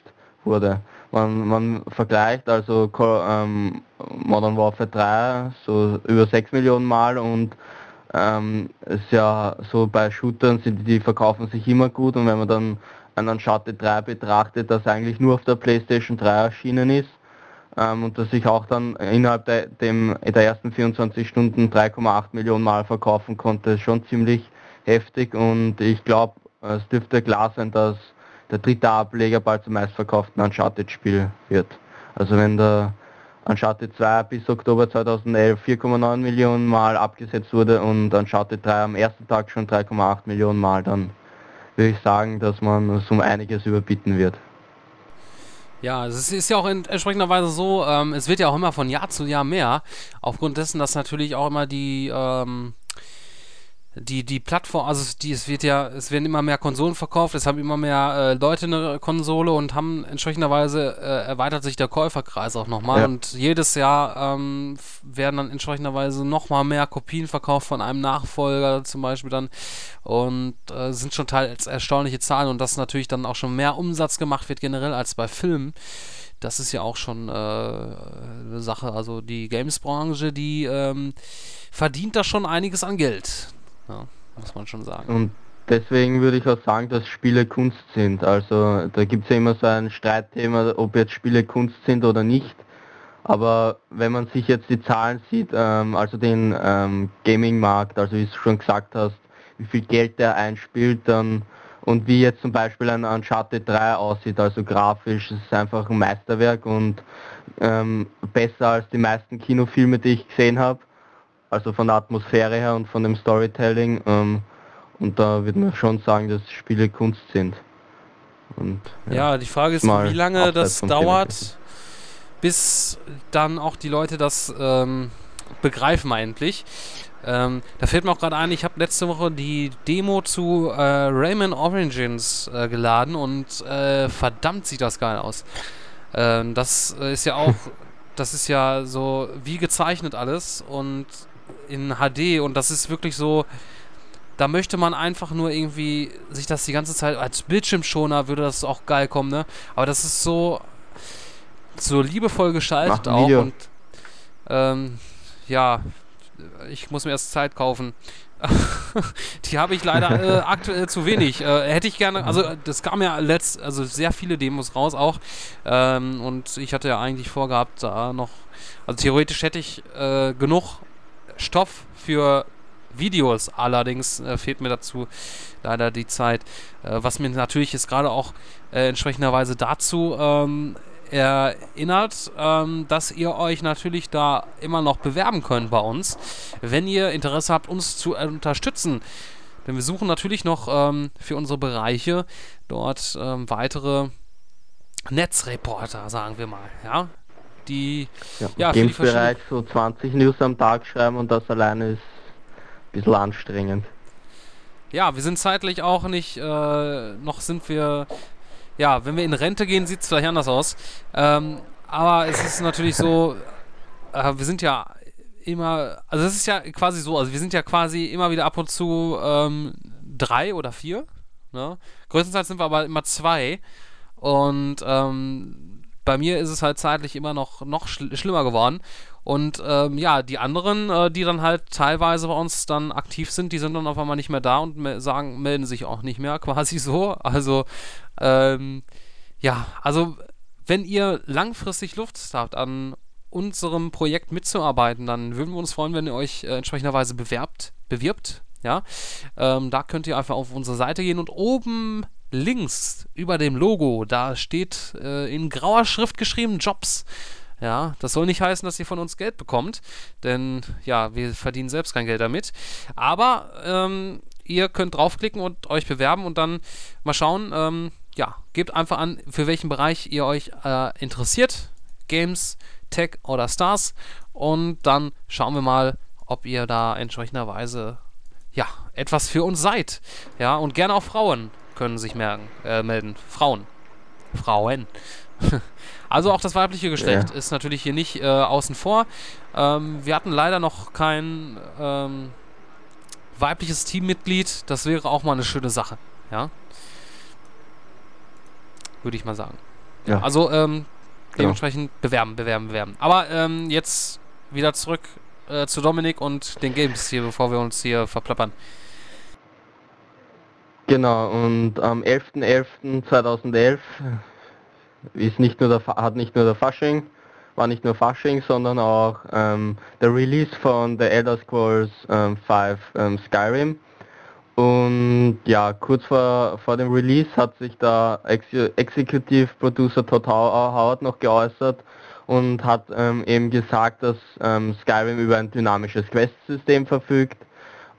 wurde. Man, man vergleicht also ähm, Modern Warfare 3 so über 6 Millionen Mal und ähm, ist ja so bei Shootern sind die verkaufen sich immer gut und wenn man dann einen Uncharted 3 betrachtet, das eigentlich nur auf der Playstation 3 erschienen ist, und das sich auch dann innerhalb der, dem, der ersten 24 Stunden 3,8 Millionen Mal verkaufen konnte, ist schon ziemlich heftig und ich glaube, es dürfte klar sein, dass der dritte Ableger bald zum meistverkauften Uncharted-Spiel wird. Also wenn der Uncharted 2 bis Oktober 2011 4,9 Millionen Mal abgesetzt wurde und Uncharted 3 am ersten Tag schon 3,8 Millionen Mal, dann würde ich sagen, dass man es um einiges überbieten wird. Ja, es ist ja auch in entsprechenderweise so, ähm, es wird ja auch immer von Jahr zu Jahr mehr, aufgrund dessen, dass natürlich auch immer die, ähm, die, die Plattform, also die, es wird ja, es werden immer mehr Konsolen verkauft, es haben immer mehr äh, Leute eine Konsole und haben entsprechenderweise äh, erweitert sich der Käuferkreis auch nochmal ja. und jedes Jahr ähm, werden dann entsprechenderweise nochmal mehr Kopien verkauft von einem Nachfolger zum Beispiel dann und äh, sind schon teils erstaunliche Zahlen und dass natürlich dann auch schon mehr Umsatz gemacht wird generell als bei Filmen das ist ja auch schon äh, eine Sache. Also die Games-Branche, die ähm, verdient da schon einiges an Geld. Ja, muss man schon sagen. Und deswegen würde ich auch sagen, dass Spiele Kunst sind. Also da gibt es ja immer so ein Streitthema, ob jetzt Spiele Kunst sind oder nicht. Aber wenn man sich jetzt die Zahlen sieht, ähm, also den ähm, Gaming-Markt, also wie du schon gesagt hast, wie viel Geld der einspielt, dann und wie jetzt zum Beispiel ein Uncharted 3 aussieht, also grafisch, es ist einfach ein Meisterwerk und ähm, besser als die meisten Kinofilme, die ich gesehen habe also von der Atmosphäre her und von dem Storytelling. Ähm, und da würde man schon sagen, dass Spiele Kunst sind. Und, ja, ja, die Frage ist, wie lange das dauert, bis dann auch die Leute das ähm, begreifen eigentlich. Ähm, da fällt mir auch gerade ein, ich habe letzte Woche die Demo zu äh, Rayman Origins äh, geladen und äh, verdammt sieht das geil aus. Ähm, das ist ja auch, das ist ja so wie gezeichnet alles und in HD und das ist wirklich so, da möchte man einfach nur irgendwie sich das die ganze Zeit als Bildschirmschoner würde das auch geil kommen, ne? Aber das ist so so liebevoll gestaltet auch und ähm, ja, ich muss mir erst Zeit kaufen. die habe ich leider äh, aktuell zu wenig. Äh, hätte ich gerne, also das kam ja letzt, also sehr viele Demos raus auch. Ähm, und ich hatte ja eigentlich vorgehabt, da noch, also theoretisch hätte ich äh, genug Stoff für Videos. Allerdings äh, fehlt mir dazu leider die Zeit. Äh, was mir natürlich jetzt gerade auch äh, entsprechenderweise dazu ähm, erinnert, ähm, dass ihr euch natürlich da immer noch bewerben könnt bei uns, wenn ihr Interesse habt, uns zu unterstützen. Denn wir suchen natürlich noch ähm, für unsere Bereiche dort ähm, weitere Netzreporter, sagen wir mal. Ja, die ja, ja die Bereich so 20 News am Tag schreiben und das alleine ist ein bisschen anstrengend. Ja, wir sind zeitlich auch nicht, äh, noch sind wir, ja, wenn wir in Rente gehen, sieht es vielleicht anders aus. Ähm, aber es ist natürlich so, äh, wir sind ja immer, also es ist ja quasi so, also wir sind ja quasi immer wieder ab und zu ähm, drei oder vier. Ne? Größtenteils sind wir aber immer zwei. Und ähm, bei mir ist es halt zeitlich immer noch, noch schl schlimmer geworden. Und ähm, ja, die anderen, äh, die dann halt teilweise bei uns dann aktiv sind, die sind dann auf einmal nicht mehr da und me sagen, melden sich auch nicht mehr, quasi so. Also, ähm, ja, also wenn ihr langfristig Luft habt, an unserem Projekt mitzuarbeiten, dann würden wir uns freuen, wenn ihr euch äh, entsprechenderweise bewerbt, bewirbt. Ja, ähm, da könnt ihr einfach auf unsere Seite gehen und oben links über dem Logo, da steht äh, in grauer Schrift geschrieben Jobs. Ja, das soll nicht heißen, dass ihr von uns Geld bekommt, denn ja, wir verdienen selbst kein Geld damit. Aber ähm, ihr könnt draufklicken und euch bewerben und dann mal schauen. Ähm, ja, gebt einfach an, für welchen Bereich ihr euch äh, interessiert. Games, Tech oder Stars. Und dann schauen wir mal, ob ihr da entsprechenderweise ja, etwas für uns seid. Ja, und gerne auch Frauen können sich merken, äh, melden. Frauen. Frauen. also auch das weibliche Geschlecht ja. ist natürlich hier nicht äh, außen vor. Ähm, wir hatten leider noch kein ähm, weibliches Teammitglied. Das wäre auch mal eine schöne Sache. Ja. Würde ich mal sagen. Ja. Also ähm, dementsprechend ja. bewerben, bewerben, bewerben. Aber ähm, jetzt wieder zurück äh, zu Dominik und den Games hier, bevor wir uns hier verplappern. Genau, und am 11.11.2011 ist nicht nur der, hat nicht nur der Fasching war nicht nur Fasching, sondern auch ähm, der Release von The Elder Scrolls ähm, 5 ähm, Skyrim. Und ja, kurz vor, vor dem Release hat sich der Ex Executive Producer Todd Howard noch geäußert und hat ähm, eben gesagt, dass ähm, Skyrim über ein dynamisches Quest-System verfügt.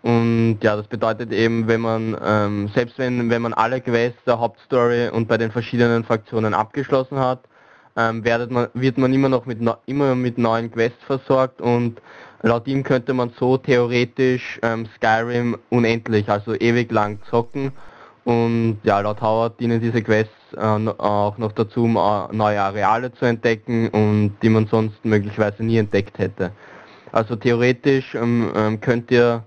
Und ja, das bedeutet eben, wenn man, ähm, selbst wenn, wenn man alle Quests der Hauptstory und bei den verschiedenen Fraktionen abgeschlossen hat, ähm, man, wird man immer noch mit, immer mit neuen Quests versorgt und laut ihm könnte man so theoretisch ähm, Skyrim unendlich, also ewig lang zocken. Und ja, laut Howard dienen diese Quests äh, auch noch dazu, um äh, neue Areale zu entdecken und die man sonst möglicherweise nie entdeckt hätte. Also theoretisch ähm, ähm, könnt ihr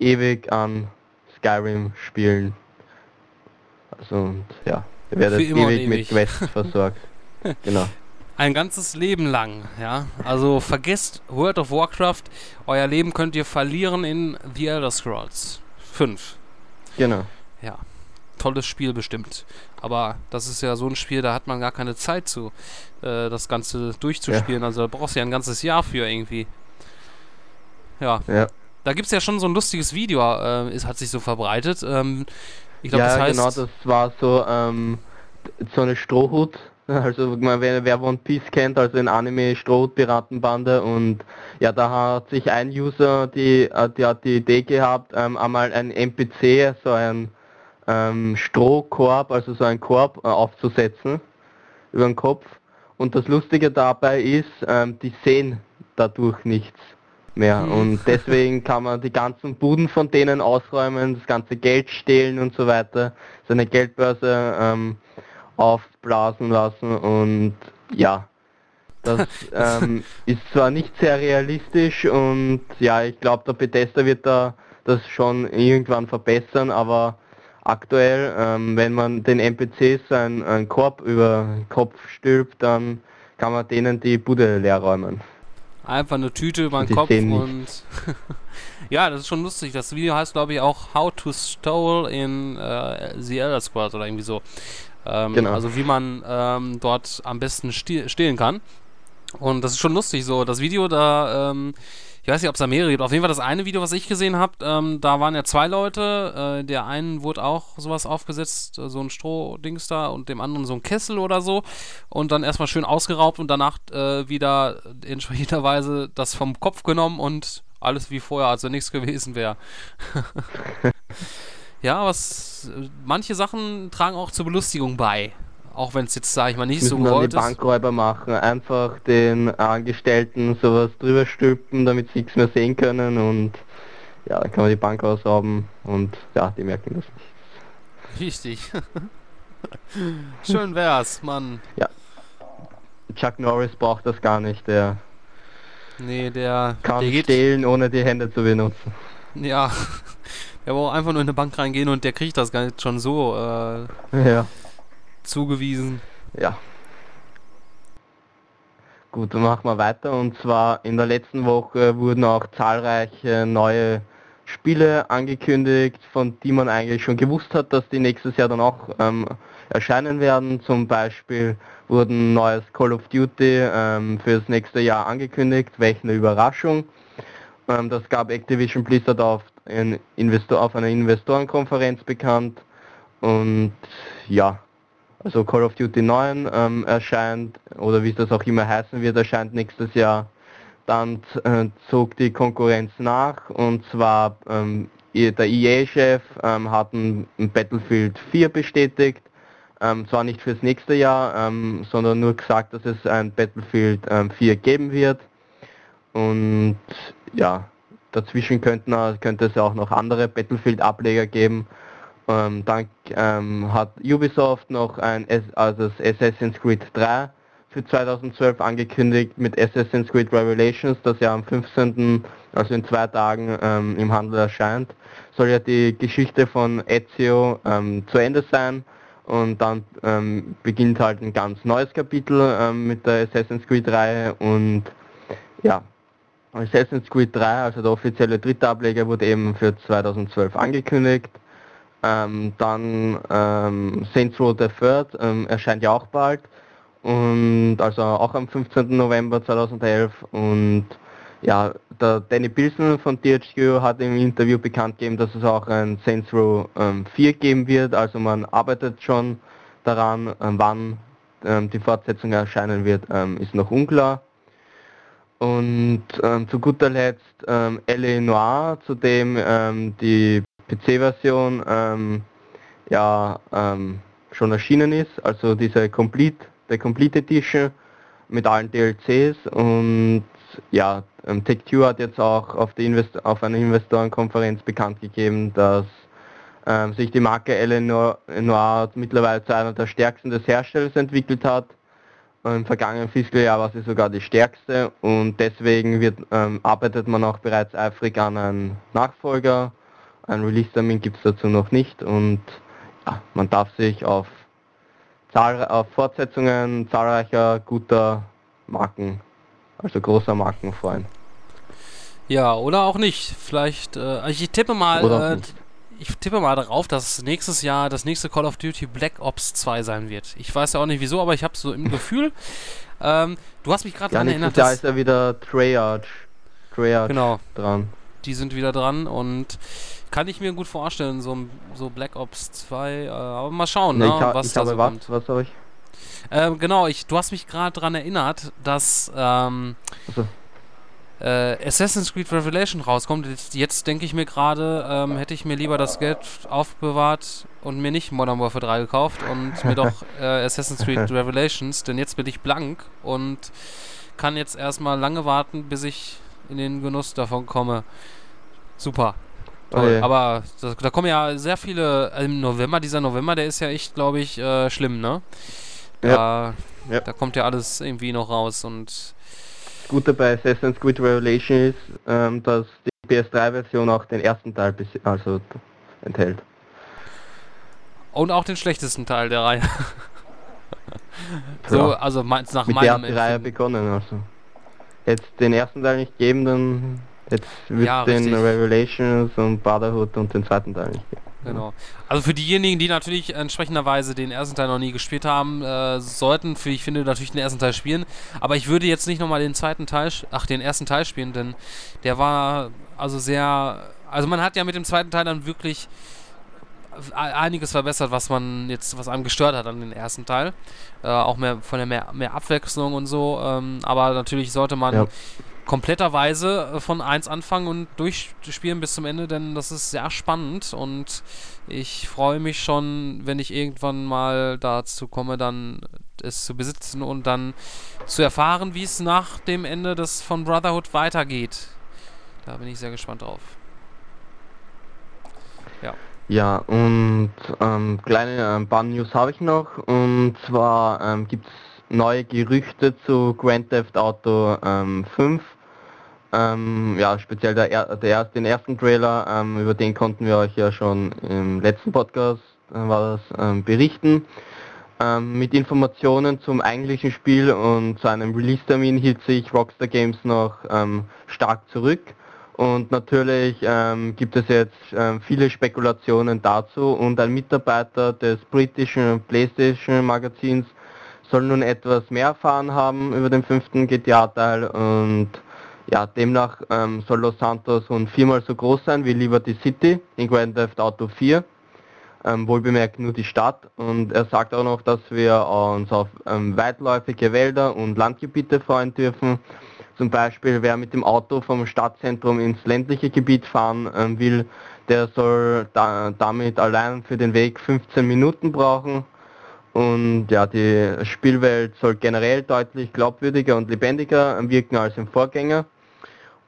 ewig an Skyrim spielen. Also und ja, ihr werdet ewig, ewig mit Quests versorgt. genau. Ein ganzes Leben lang, ja. Also vergesst World of Warcraft, euer Leben könnt ihr verlieren in The Elder Scrolls 5. Genau. Ja. Tolles Spiel bestimmt. Aber das ist ja so ein Spiel, da hat man gar keine Zeit zu, äh, das Ganze durchzuspielen. Ja. Also da brauchst du ja ein ganzes Jahr für irgendwie. Ja. ja. Da gibt es ja schon so ein lustiges Video, äh, ist, hat sich so verbreitet. Ähm, ich glaube, ja, das heißt. Genau, das war so, ähm, so eine Strohhut Also wer, wer One Piece kennt, also ein Anime Strohpiratenbande und ja, da hat sich ein User die, äh, die hat die Idee gehabt, ähm, einmal ein NPC, so ein ähm, Strohkorb, also so ein Korb äh, aufzusetzen über den Kopf. Und das Lustige dabei ist, ähm, die sehen dadurch nichts mehr. Hm. Und deswegen kann man die ganzen Buden von denen ausräumen, das ganze Geld stehlen und so weiter. Seine Geldbörse ähm, aufblasen lassen und ja, das ähm, ist zwar nicht sehr realistisch und ja, ich glaube der Bethesda wird da das schon irgendwann verbessern, aber aktuell, ähm, wenn man den NPCs einen, einen Korb über den Kopf stülpt, dann kann man denen die Bude leer räumen. Einfach eine Tüte über den Kopf und ja, das ist schon lustig. Das Video heißt glaube ich auch How to Stole in äh, The Elder Scrolls oder irgendwie so. Ähm, genau. Also wie man ähm, dort am besten stehlen kann. Und das ist schon lustig so. Das Video da, ähm, ich weiß nicht, ob es da mehrere gibt. Auf jeden Fall das eine Video, was ich gesehen habe, ähm, da waren ja zwei Leute. Äh, der einen wurde auch sowas aufgesetzt, äh, so ein Strohdings da, und dem anderen so ein Kessel oder so. Und dann erstmal schön ausgeraubt und danach äh, wieder entsprechenderweise das vom Kopf genommen und alles wie vorher, als wenn nichts gewesen wäre. Ja, was manche Sachen tragen auch zur Belustigung bei. Auch wenn es jetzt, sage ich mal, nicht Müssen so gewollt ist. die Bankräuber machen, einfach den Angestellten sowas drüber stülpen, damit sie nichts mehr sehen können und ja, dann kann man die Bank ausrauben und ja, die merken das nicht. Richtig. Schön wär's, Mann. Ja. Chuck Norris braucht das gar nicht, der Nee, der kann der stehlen, ohne die Hände zu benutzen. Ja, er braucht einfach nur in eine Bank reingehen und der kriegt das gar nicht schon so äh, ja. Zugewiesen. Ja. Gut, dann machen wir weiter. Und zwar in der letzten Woche wurden auch zahlreiche neue Spiele angekündigt, von die man eigentlich schon gewusst hat, dass die nächstes Jahr dann auch ähm, erscheinen werden. Zum Beispiel wurden neues Call of Duty ähm, für nächste Jahr angekündigt. Welche eine Überraschung. Ähm, das gab Activision Blizzard auf, Investor, auf einer Investorenkonferenz bekannt. Und ja, also Call of Duty 9 ähm, erscheint, oder wie das auch immer heißen wird, erscheint nächstes Jahr. Dann äh, zog die Konkurrenz nach und zwar ähm, der EA-Chef ähm, hat ein, Battlefield 4 bestätigt. Ähm, zwar nicht fürs nächste Jahr, ähm, sondern nur gesagt, dass es ein Battlefield 4 ähm, geben wird. Und ja, dazwischen könnten, könnte es auch noch andere Battlefield-Ableger geben. Ähm, dann ähm, hat Ubisoft noch ein also das Assassin's Creed 3 für 2012 angekündigt mit Assassin's Creed Revelations, das ja am 15., also in zwei Tagen ähm, im Handel erscheint. Soll ja die Geschichte von Ezio ähm, zu Ende sein und dann ähm, beginnt halt ein ganz neues Kapitel ähm, mit der Assassin's Creed Reihe und ja, Assassin's Creed 3, also der offizielle dritte Ableger, wurde eben für 2012 angekündigt. Ähm, dann ähm, Saints Row the Third ähm, erscheint ja auch bald. und also auch am 15. November 2011 und ja, der Danny Pilsen von THQ hat im Interview bekannt gegeben, dass es auch ein Saints Row ähm, 4 geben wird, also man arbeitet schon daran, ähm, wann ähm, die Fortsetzung erscheinen wird, ähm, ist noch unklar. Und ähm, zu guter Letzt ähm, L.A. Noir, zu dem ähm, die PC-Version ähm, ja ähm, schon erschienen ist, also diese Complete, der Complete Edition mit allen DLCs und ja, ähm, Tech2 hat jetzt auch auf, die Invest auf einer Investorenkonferenz bekannt gegeben, dass ähm, sich die Marke Eleanor Noir mittlerweile zu einer der stärksten des Herstellers entwickelt hat. Im vergangenen Fiskaljahr war sie sogar die stärkste und deswegen wird, ähm, arbeitet man auch bereits eifrig an einen Nachfolger. Ein Release-Termin gibt es dazu noch nicht und ja, man darf sich auf, auf Fortsetzungen zahlreicher guter Marken, also großer Marken freuen. Ja, oder auch nicht. Vielleicht, äh, ich tippe mal, äh, ich tippe mal darauf, dass nächstes Jahr das nächste Call of Duty Black Ops 2 sein wird. Ich weiß ja auch nicht wieso, aber ich habe so im Gefühl. Ähm, du hast mich gerade ja, daran erinnert, dass... ist ja wieder Treyarch, Treyarch genau. dran. Die sind wieder dran und kann ich mir gut vorstellen, so, so Black Ops 2. Äh, aber mal schauen, nee, ne, ich ha, was ich da habe so was, kommt. Was habe ich? Ähm, genau, ich, du hast mich gerade daran erinnert, dass ähm, äh, Assassin's Creed Revelation rauskommt. Jetzt, jetzt denke ich mir gerade, ähm, hätte ich mir lieber das Geld aufbewahrt und mir nicht Modern Warfare 3 gekauft und mir doch äh, Assassin's Creed Revelations, denn jetzt bin ich blank und kann jetzt erstmal lange warten, bis ich in den Genuss davon komme. Super. Toll. Okay. Aber da, da kommen ja sehr viele äh, im November. Dieser November, der ist ja echt, glaube ich, äh, schlimm, ne? Da, Ja. da kommt ja alles irgendwie noch raus und Das Gute bei Assassin's Creed Revelation ist, ähm, dass die PS3-Version auch den ersten Teil bis, also enthält. und auch den schlechtesten Teil der Reihe. so, Ja. also nach Mit der meinem hat die Reihe begonnen, also. Jetzt den ersten Teil nicht geben, dann jetzt wird Ja, den richtig. Revelations und Brotherhood und den zweiten Teil nicht. Genau. Also für diejenigen, die natürlich entsprechenderweise den ersten Teil noch nie gespielt haben, äh, sollten, für ich finde, natürlich den ersten Teil spielen. Aber ich würde jetzt nicht nochmal den zweiten Teil, ach, den ersten Teil spielen, denn der war also sehr, also man hat ja mit dem zweiten Teil dann wirklich einiges verbessert, was man jetzt, was einem gestört hat an den ersten Teil. Äh, auch mehr von der mehr, mehr Abwechslung und so. Ähm, aber natürlich sollte man Ja. Kompletterweise äh, von 1 anfangen und durchspielen bis zum Ende, denn das ist sehr spannend und ich freue mich schon, wenn ich irgendwann mal dazu komme, dann es zu besitzen und dann zu erfahren, wie es nach dem Ende des von Brotherhood weitergeht. Da bin ich sehr gespannt drauf. Ja, und ähm, kleine äh, ein paar News habe ich noch. Und zwar ähm, gibt es neue Gerüchte zu Grand Theft Auto ähm, 5. Ähm, ja, speziell der, er der den ersten Trailer, ähm, über den konnten wir euch ja schon im letzten Podcast äh, war das, ähm, berichten. Ähm, mit Informationen zum eigentlichen Spiel und zu einem Release-Termin hielt sich Rockstar Games noch ähm, stark zurück. Und natürlich ähm, gibt es jetzt viele Spekulationen dazu und ein Mitarbeiter des britischen PlayStation Magazins soll nun etwas mehr erfahren haben über den fünften GTA-Teil und ja, demnach ähm, soll Los Santos rund viermal so groß sein wie Liberty City in Grand Theft Auto 4. Ähm, wohlbemerkt nur die Stadt und er sagt auch noch, dass wir uns auf ähm, weitläufige Wälder und Landgebiete freuen dürfen. Zum Beispiel wer mit dem Auto vom Stadtzentrum ins ländliche Gebiet fahren ähm, will, der soll da, damit allein für den Weg 15 Minuten brauchen. Und ja, die Spielwelt soll generell deutlich glaubwürdiger und lebendiger wirken als im Vorgänger.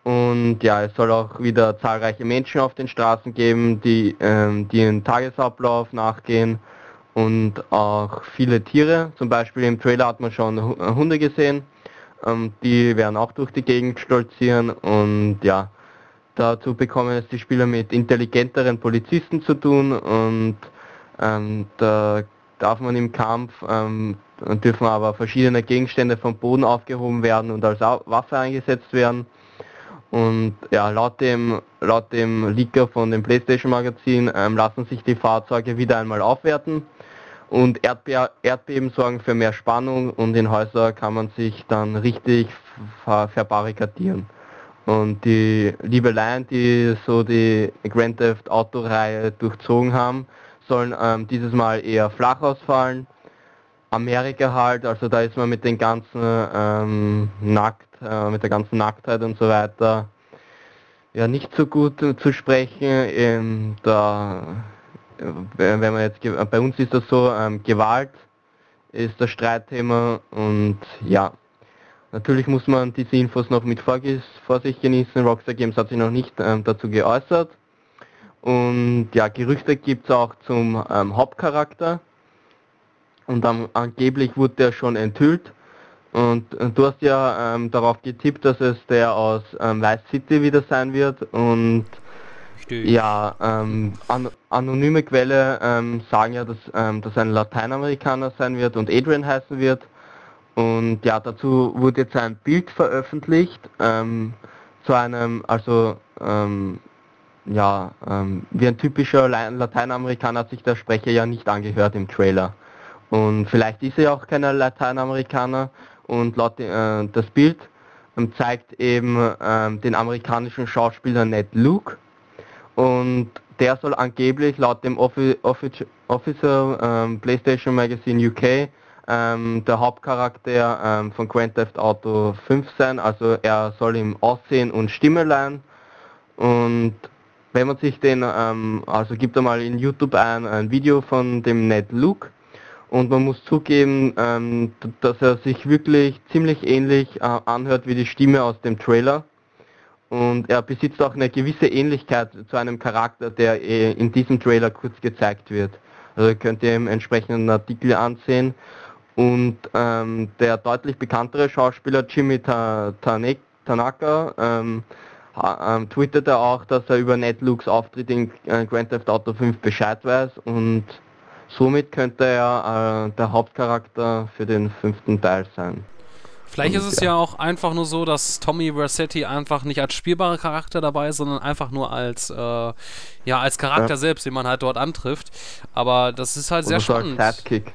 Und ja, es soll auch wieder zahlreiche Menschen auf den Straßen geben, die, ähm, die ihren Tagesablauf nachgehen und auch viele Tiere. Zum Beispiel im Trailer hat man schon äh, Hunde gesehen. Ähm, die werden auch durch die Gegend stolzieren und ja, dazu bekommen es die Spieler mit intelligenteren Polizisten zu tun und ähm, da darf man im Kampf ähm, dürfen aber verschiedene Gegenstände vom Boden aufgehoben werden und als Waffe eingesetzt werden. Und ja, laut dem, laut dem Leaker von dem PlayStation Magazin ähm, lassen sich die Fahrzeuge wieder einmal aufwerten. Und Erdbe Erdbeben sorgen für mehr Spannung und in Häuser kann man sich dann richtig ver verbarrikadieren. Und die Liebeleien, die so die Grand Theft Auto Reihe durchzogen haben, sollen ähm, dieses Mal eher flach ausfallen. Amerika halt, also da ist man mit den ganzen ähm, Nackt, äh, mit der ganzen Nacktheit und so weiter ja nicht so gut äh, zu sprechen. Ähm, da wenn man jetzt, bei uns ist das so, ähm, Gewalt ist das Streitthema und ja, natürlich muss man diese Infos noch mit Vorsicht genießen. Rockstar Games hat sich noch nicht ähm, dazu geäußert. Und ja, Gerüchte gibt es auch zum ähm, Hauptcharakter. Und dann, angeblich wurde der schon enthüllt. Und, und du hast ja ähm, darauf getippt, dass es der aus ähm, Vice City wieder sein wird. Und Richtig. Ja, ähm, an, anonyme Quelle ähm, sagen ja, dass ähm, das ein Lateinamerikaner sein wird und Adrian heißen wird. Und ja, dazu wurde jetzt ein Bild veröffentlicht ähm, zu einem, also ja, ähm, wie ein typischer Lateinamerikaner hat sich der Sprecher ja nicht angehört im Trailer. Und vielleicht ist er ja auch kein Lateinamerikaner und laut äh, das Bild zeigt eben den amerikanischen Schauspieler Ned Luke. Und der soll angeblich laut dem Offi Offic Official ähm, PlayStation Magazine UK ähm, der Hauptcharakter ähm, von Grand Theft Auto 5 sein, also er soll ihm Aussehen und Stimme leihen und wenn man sich den, ähm, also gibt er mal in YouTube ein, ein Video von dem Ned Luke und man muss zugeben, ähm, dass er sich wirklich ziemlich ähnlich äh, anhört wie die Stimme aus dem Trailer und er besitzt auch eine gewisse Ähnlichkeit zu einem Charakter, der äh, in diesem Trailer kurz gezeigt wird. Also könnt ihr im entsprechenden Artikel ansehen. Und ähm, der deutlich bekanntere Schauspieler Jimmy Ta Tanaka ähm, ähm, twitterte auch, dass er über Netlooks Auftritt in äh, Grand Theft Auto 5 Bescheid weiß und somit könnte er äh, der Hauptcharakter für den fünften Teil sein. Vielleicht ist es ja. ja. auch einfach nur so, dass Tommy Versetti einfach nicht als spielbarer Charakter dabei ist, sondern einfach nur als, äh, ja, als Charakter ja. selbst, den man halt dort antrifft. Aber das ist halt Oder sehr so spannend. Als Sidekick.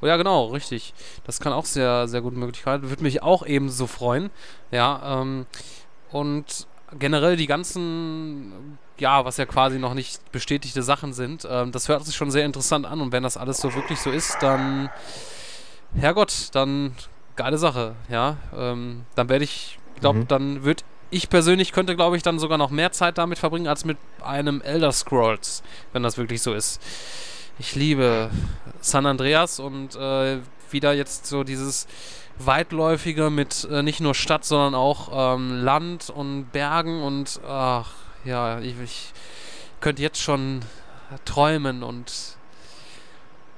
Oh ja, genau, richtig. Das kann auch sehr, sehr gute Möglichkeit. Würde mich auch ebenso freuen. Ja, ähm, und generell die ganzen, ja, was ja quasi noch nicht bestätigte Sachen sind, ähm, das hört sich schon sehr interessant an. Und wenn das alles so wirklich so ist, dann, Herrgott, dann geile Sache, ja. Ähm, dann werde ich, glaube, mhm. dann wird ich persönlich könnte, glaube ich, dann sogar noch mehr Zeit damit verbringen als mit einem Elder Scrolls, wenn das wirklich so ist. Ich liebe San Andreas und äh, wieder jetzt so dieses weitläufige mit äh, nicht nur Stadt, sondern auch ähm, Land und Bergen und ach ja, ich, ich könnte jetzt schon träumen und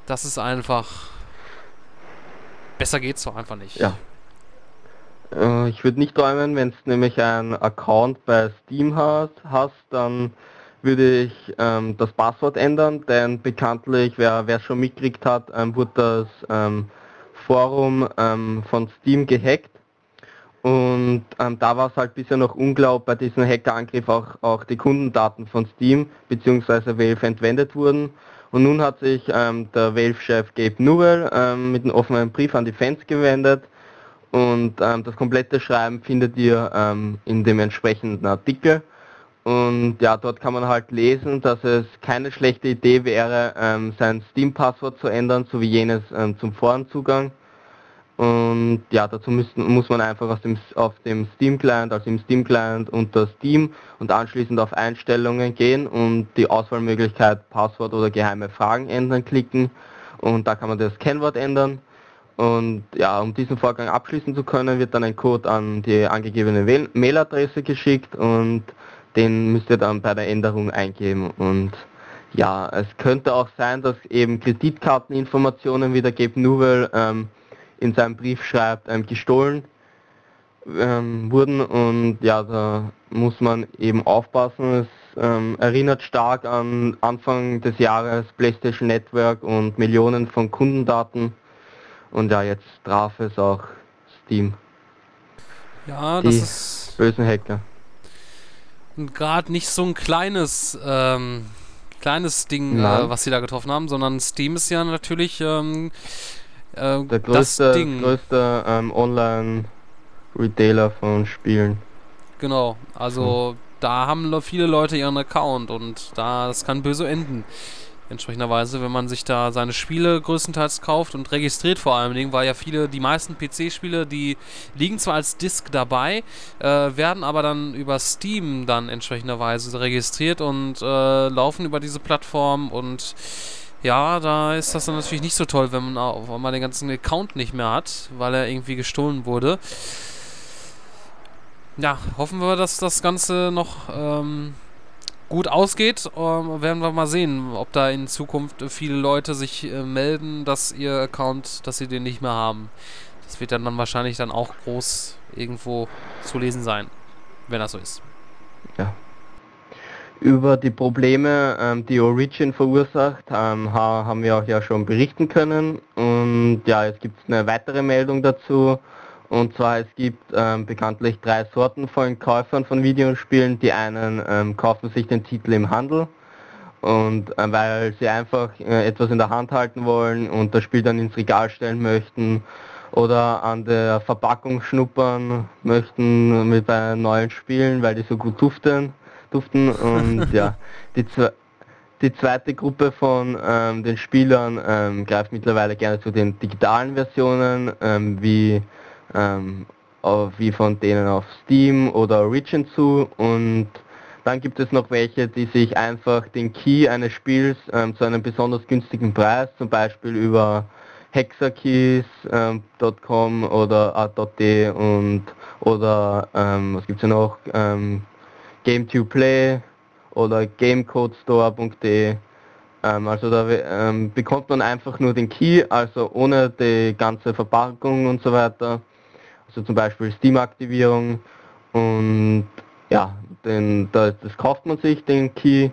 das ist einfach Besser geht's doch einfach nicht. Ja. Äh, ich würde nicht träumen, wenn du nämlich einen Account bei Steam hast, hast dann würde ich ähm, das Passwort ändern, denn bekanntlich, wer es schon mitgekriegt hat, ähm, wurde das ähm, Forum ähm, von Steam gehackt und ähm, da war es halt bisher noch unglaublich, bei diesem Hackerangriff auch, auch die Kundendaten von Steam bzw. Valve entwendet wurden und nun hat sich ähm, der Valve-Chef Gabe Newell ähm, mit einem offenen Brief an die Fans gewendet und ähm, das komplette Schreiben findet ihr ähm, in dem entsprechenden Artikel. Und ja, dort kann man halt lesen, dass es keine schlechte Idee wäre, ähm, sein Steam-Passwort zu ändern, so wie jenes zum Forenzugang. Und ja, dazu müssen, muss man einfach aus dem, auf dem Steam Client, also im Steam Client unter Steam und anschließend auf Einstellungen gehen und die Auswahlmöglichkeit Passwort oder geheime Fragen ändern klicken und da kann man das Kennwort ändern. Und ja, um diesen Vorgang abschließen zu können, wird dann ein Code an die angegebene Mailadresse geschickt und den müsst ihr dann bei der Änderung eingeben. Und ja, es könnte auch sein, dass eben Kreditkarteninformationen wie der Gabe ähm, in seinem Brief schreibt, ähm, gestohlen ähm, wurden und ja, da muss man eben aufpassen. Es ähm, erinnert stark an Anfang des Jahres PlayStation Network und Millionen von Kundendaten und ja, jetzt traf es auch Steam. Ja, Die das ist bösen Hacker. Und gerade nicht so ein kleines ähm, kleines Ding, äh, was sie da getroffen haben, sondern Steam ist ja natürlich ähm, äh, Der das größte, Ding. größte ähm, Online-Retailer von Spielen. Genau, also da haben le- viele Leute ihren Account und da das kann böse enden. Entsprechenderweise, wenn man sich da seine Spiele größtenteils kauft und registriert vor allen Dingen, weil ja viele, die meisten PC-Spiele, die liegen zwar als Disk dabei, äh, werden aber dann über Steam dann entsprechenderweise registriert und äh, laufen über diese Plattform und ja, da ist das dann natürlich nicht so toll, wenn man auf einmal den ganzen Account nicht mehr hat, weil er irgendwie gestohlen wurde. Ja, hoffen wir, dass das Ganze noch ähm, gut ausgeht. Ähm, werden wir mal sehen, ob da in Zukunft viele Leute sich äh, melden, dass ihr Account, dass sie den nicht mehr haben. Das wird dann, dann wahrscheinlich dann auch groß irgendwo zu lesen sein, wenn das so ist. Über die Probleme, ähm, die Origin verursacht, ähm, ha haben wir auch ja schon berichten können. Und ja, es gibt eine weitere Meldung dazu. Und zwar es gibt ähm, bekanntlich drei Sorten von Käufern von Videospielen. Die einen ähm, kaufen sich den Titel im Handel und äh, weil sie einfach äh, etwas in der Hand halten wollen und das Spiel dann ins Regal stellen möchten oder an der Verpackung schnuppern möchten mit bei neuen Spielen, weil die so gut duften, duften und ja, die, zwe die zweite Gruppe von ähm, den Spielern ähm, greift mittlerweile gerne zu den digitalen Versionen, ähm, wie, ähm, auf, wie von denen auf Steam oder Origin zu. Und dann gibt es noch welche, die sich einfach den Key eines Spiels ähm, zu einem besonders günstigen Preis, zum Beispiel über hexakeys.com oder a.de und oder ähm, was gibt's ja noch? Ähm, Game2Play oder gamecodestore.de ähm, also da ähm, bekommt man einfach nur den Key, also ohne die ganze Verpackung und so weiter. Also zum Beispiel Steam-Aktivierung und ja, den, da, das kauft man sich, den Key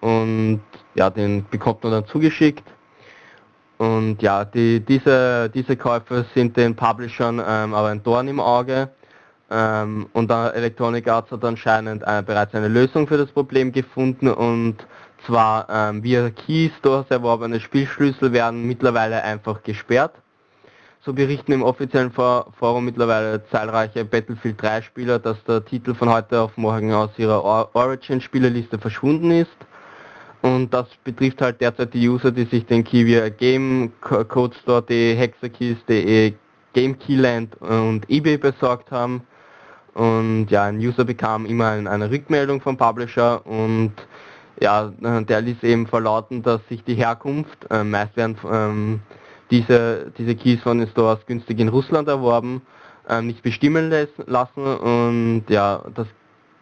und ja, den bekommt man dann zugeschickt. Und ja, die, diese, diese Käufe sind den Publishern ähm, aber ein Dorn im Auge. Ähm, und da Electronic Arts hat anscheinend äh, bereits eine Lösung für das Problem gefunden und zwar ähm, via Key Stores erworbene Spielschlüssel werden mittlerweile einfach gesperrt. So berichten im offiziellen For Forum mittlerweile zahlreiche Battlefield 3 Spieler, dass der Titel von heute auf morgen aus ihrer Or Origin Spielerliste verschwunden ist. Und das betrifft halt derzeit die User, die sich den Key via GameCodeStore.de, Hexakeys.de, GameKeyland und eBay besorgt haben. Und ja, ein User bekam immer ein, eine Rückmeldung vom Publisher und ja, der ließ eben verlauten, dass sich die Herkunft, äh, meist werden ähm, diese, diese Keys von den Stores günstig in Russland erworben, ähm, nicht bestimmen lassen und ja, das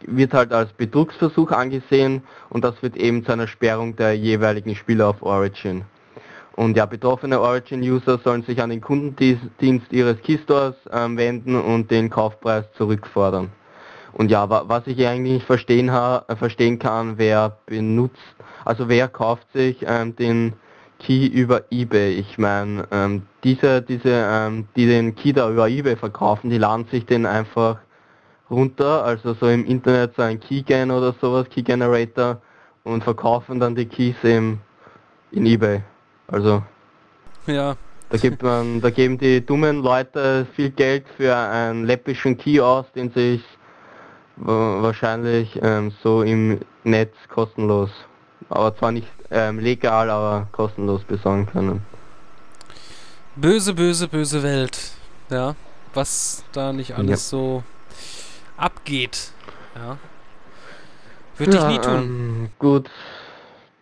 wird halt als Betrugsversuch angesehen und das wird eben zu einer Sperrung der jeweiligen Spieler auf Origin. Und ja, betroffene Origin-User sollen sich an den Kundendienst ihres Keystores ähm, wenden und den Kaufpreis zurückfordern. Und ja, wa was ich eigentlich nicht verstehen, äh, verstehen kann, wer benutzt, also wer kauft sich ähm, den Key über eBay. Ich meine, ähm, diese, diese, ähm, die den Key da über eBay verkaufen, die laden sich den einfach runter, also so im Internet so ein Keygen oder sowas, Key Generator und verkaufen dann die Keys eben in eBay. Also Ja, da gibt man, da geben die dummen Leute viel Geld für einen läppischen Key aus, den sich wa- wahrscheinlich ähm, so im Netz kostenlos, aber zwar nicht ähm, legal, aber kostenlos besorgen können. böse, böse, böse Welt. Ja, was da nicht alles so abgeht. Ja. Würde ich nie tun. Ähm, gut,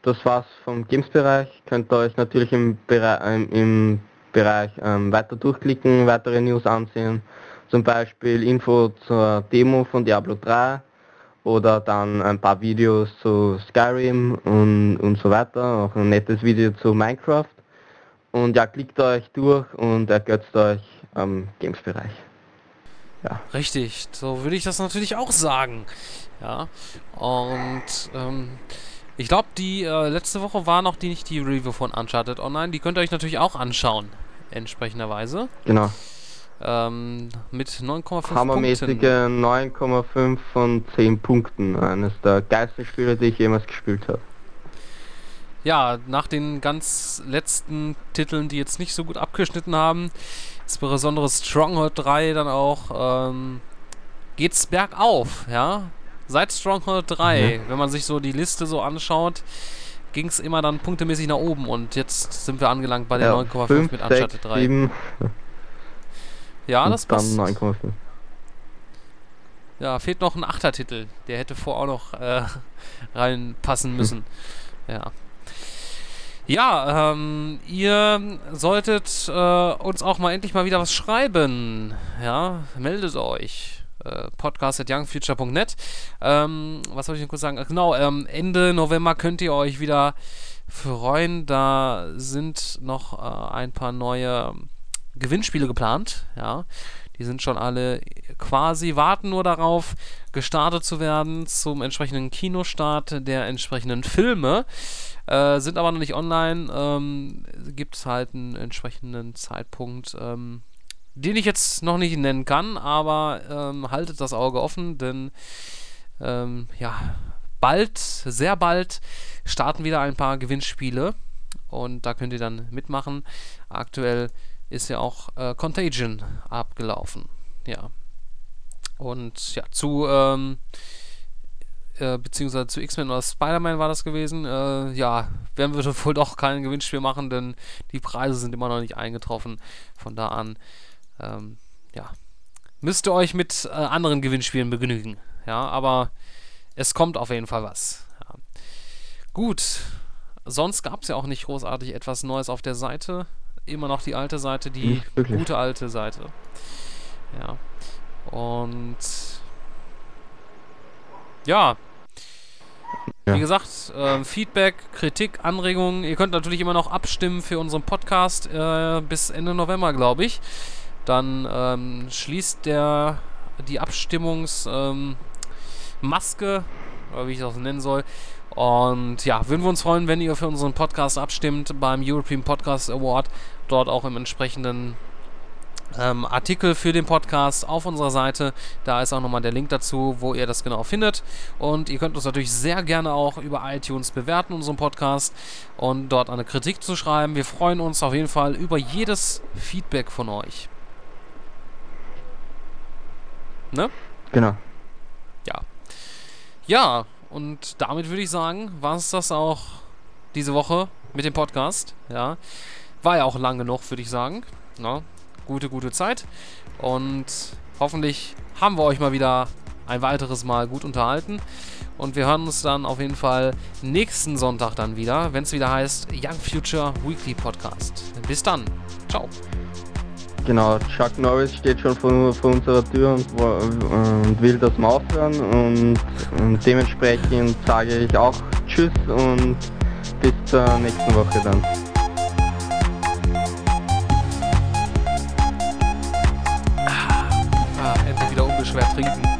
das war's vom Games-Bereich. Könnt ihr euch natürlich im, Bere ähm, im Bereich ähm, weiter durchklicken, weitere News ansehen. Zum Beispiel Info zur Demo von Diablo 3 oder dann ein paar Videos zu Skyrim und, und so weiter. Auch ein nettes Video zu Minecraft. Und ja, klickt euch durch und ergötzt euch am Games-Bereich. Richtig, so würde ich das natürlich auch sagen. Ja, und ähm, ich glaube, die äh, letzte Woche war noch die nicht die Review von Uncharted Online. Die könnt ihr euch natürlich auch anschauen, entsprechenderweise. Genau. Ähm, mit 9,5 Hammermäßige Punkten. 9,5 von 10 Punkten. Eines der geilsten Spiele, die ich jemals gespielt habe. ja, nach den ganz letzten Titeln, die jetzt nicht so gut abgeschnitten haben, insbesondere Stronghold 3 dann auch, ähm, geht's bergauf, ja. Seit Stronghold 3, mhm. wenn man sich so die Liste so anschaut, ging es immer dann punktemäßig nach oben und jetzt sind wir angelangt bei der ja, 9,5 mit Uncharted 3. 7. Ja, und das passt. Dann 9,5. Ja, fehlt noch ein Achtertitel. Der hätte vor auch noch äh, reinpassen müssen. Hm. Ja. Ja, ähm, ihr solltet äh, uns auch mal endlich mal wieder was schreiben. Ja, meldet euch. Äh, podcast at youngfuture.net. Ähm, was soll ich denn kurz sagen? Genau, ähm, Ende November könnt ihr euch wieder freuen. Da sind noch äh, ein paar neue Gewinnspiele geplant. Ja, die sind schon alle quasi, warten nur darauf, gestartet zu werden zum entsprechenden Kinostart der entsprechenden Filme. Äh, sind aber noch nicht online. Ähm, Gibt es halt einen entsprechenden Zeitpunkt, ähm, den ich jetzt noch nicht nennen kann, aber ähm, haltet das Auge offen, denn ähm, ja, bald, sehr bald starten wieder ein paar Gewinnspiele und da könnt ihr dann mitmachen. Aktuell ist ja auch äh, Contagion abgelaufen. Ja. Und ja, zu, ähm, äh, beziehungsweise zu X-Men oder Spider-Man war das gewesen. Äh, ja, werden wir wohl doch kein Gewinnspiel machen, denn die Preise sind immer noch nicht eingetroffen. Von da an, ähm, ja, müsst ihr euch mit äh, anderen Gewinnspielen begnügen. Ja, aber es kommt auf jeden Fall was. Ja. Gut, sonst gab es ja auch nicht großartig etwas Neues auf der Seite immer noch die alte Seite, die gute alte Seite. Ja. Und ja. ja. Wie gesagt, äh, Feedback, Kritik, Anregungen. Ihr könnt natürlich immer noch abstimmen für unseren Podcast äh, bis Ende November, glaube ich. Dann ähm, schließt der die Abstimmungsmaske, ähm, oder wie ich das nennen soll, und ja, würden wir uns freuen, wenn ihr für unseren Podcast abstimmt beim European Podcast Award. Dort auch im entsprechenden ähm, Artikel für den Podcast auf unserer Seite. Da ist auch nochmal der Link dazu, wo ihr das genau findet. Und ihr könnt uns natürlich sehr gerne auch über iTunes bewerten, unseren Podcast, und dort eine Kritik zu schreiben. Wir freuen uns auf jeden Fall über jedes Feedback von euch. Ne? Genau. Ja. Ja, und damit würde ich sagen, war es das auch diese Woche mit dem Podcast. Ja. War ja auch lang genug, würde ich sagen. Ja. Gute, gute Zeit. Und hoffentlich haben wir euch mal wieder ein weiteres Mal gut unterhalten. Und wir hören uns dann auf jeden Fall nächsten Sonntag dann wieder, wenn es wieder heißt Young Future Weekly Podcast. Bis dann. Ciao. Genau, Chuck Norris steht schon vor, vor unserer Tür und, und, will das Maus hören und, und dementsprechend sage ich auch Tschüss und bis zur nächsten Woche dann. Ah, endlich wieder unbeschwert trinken.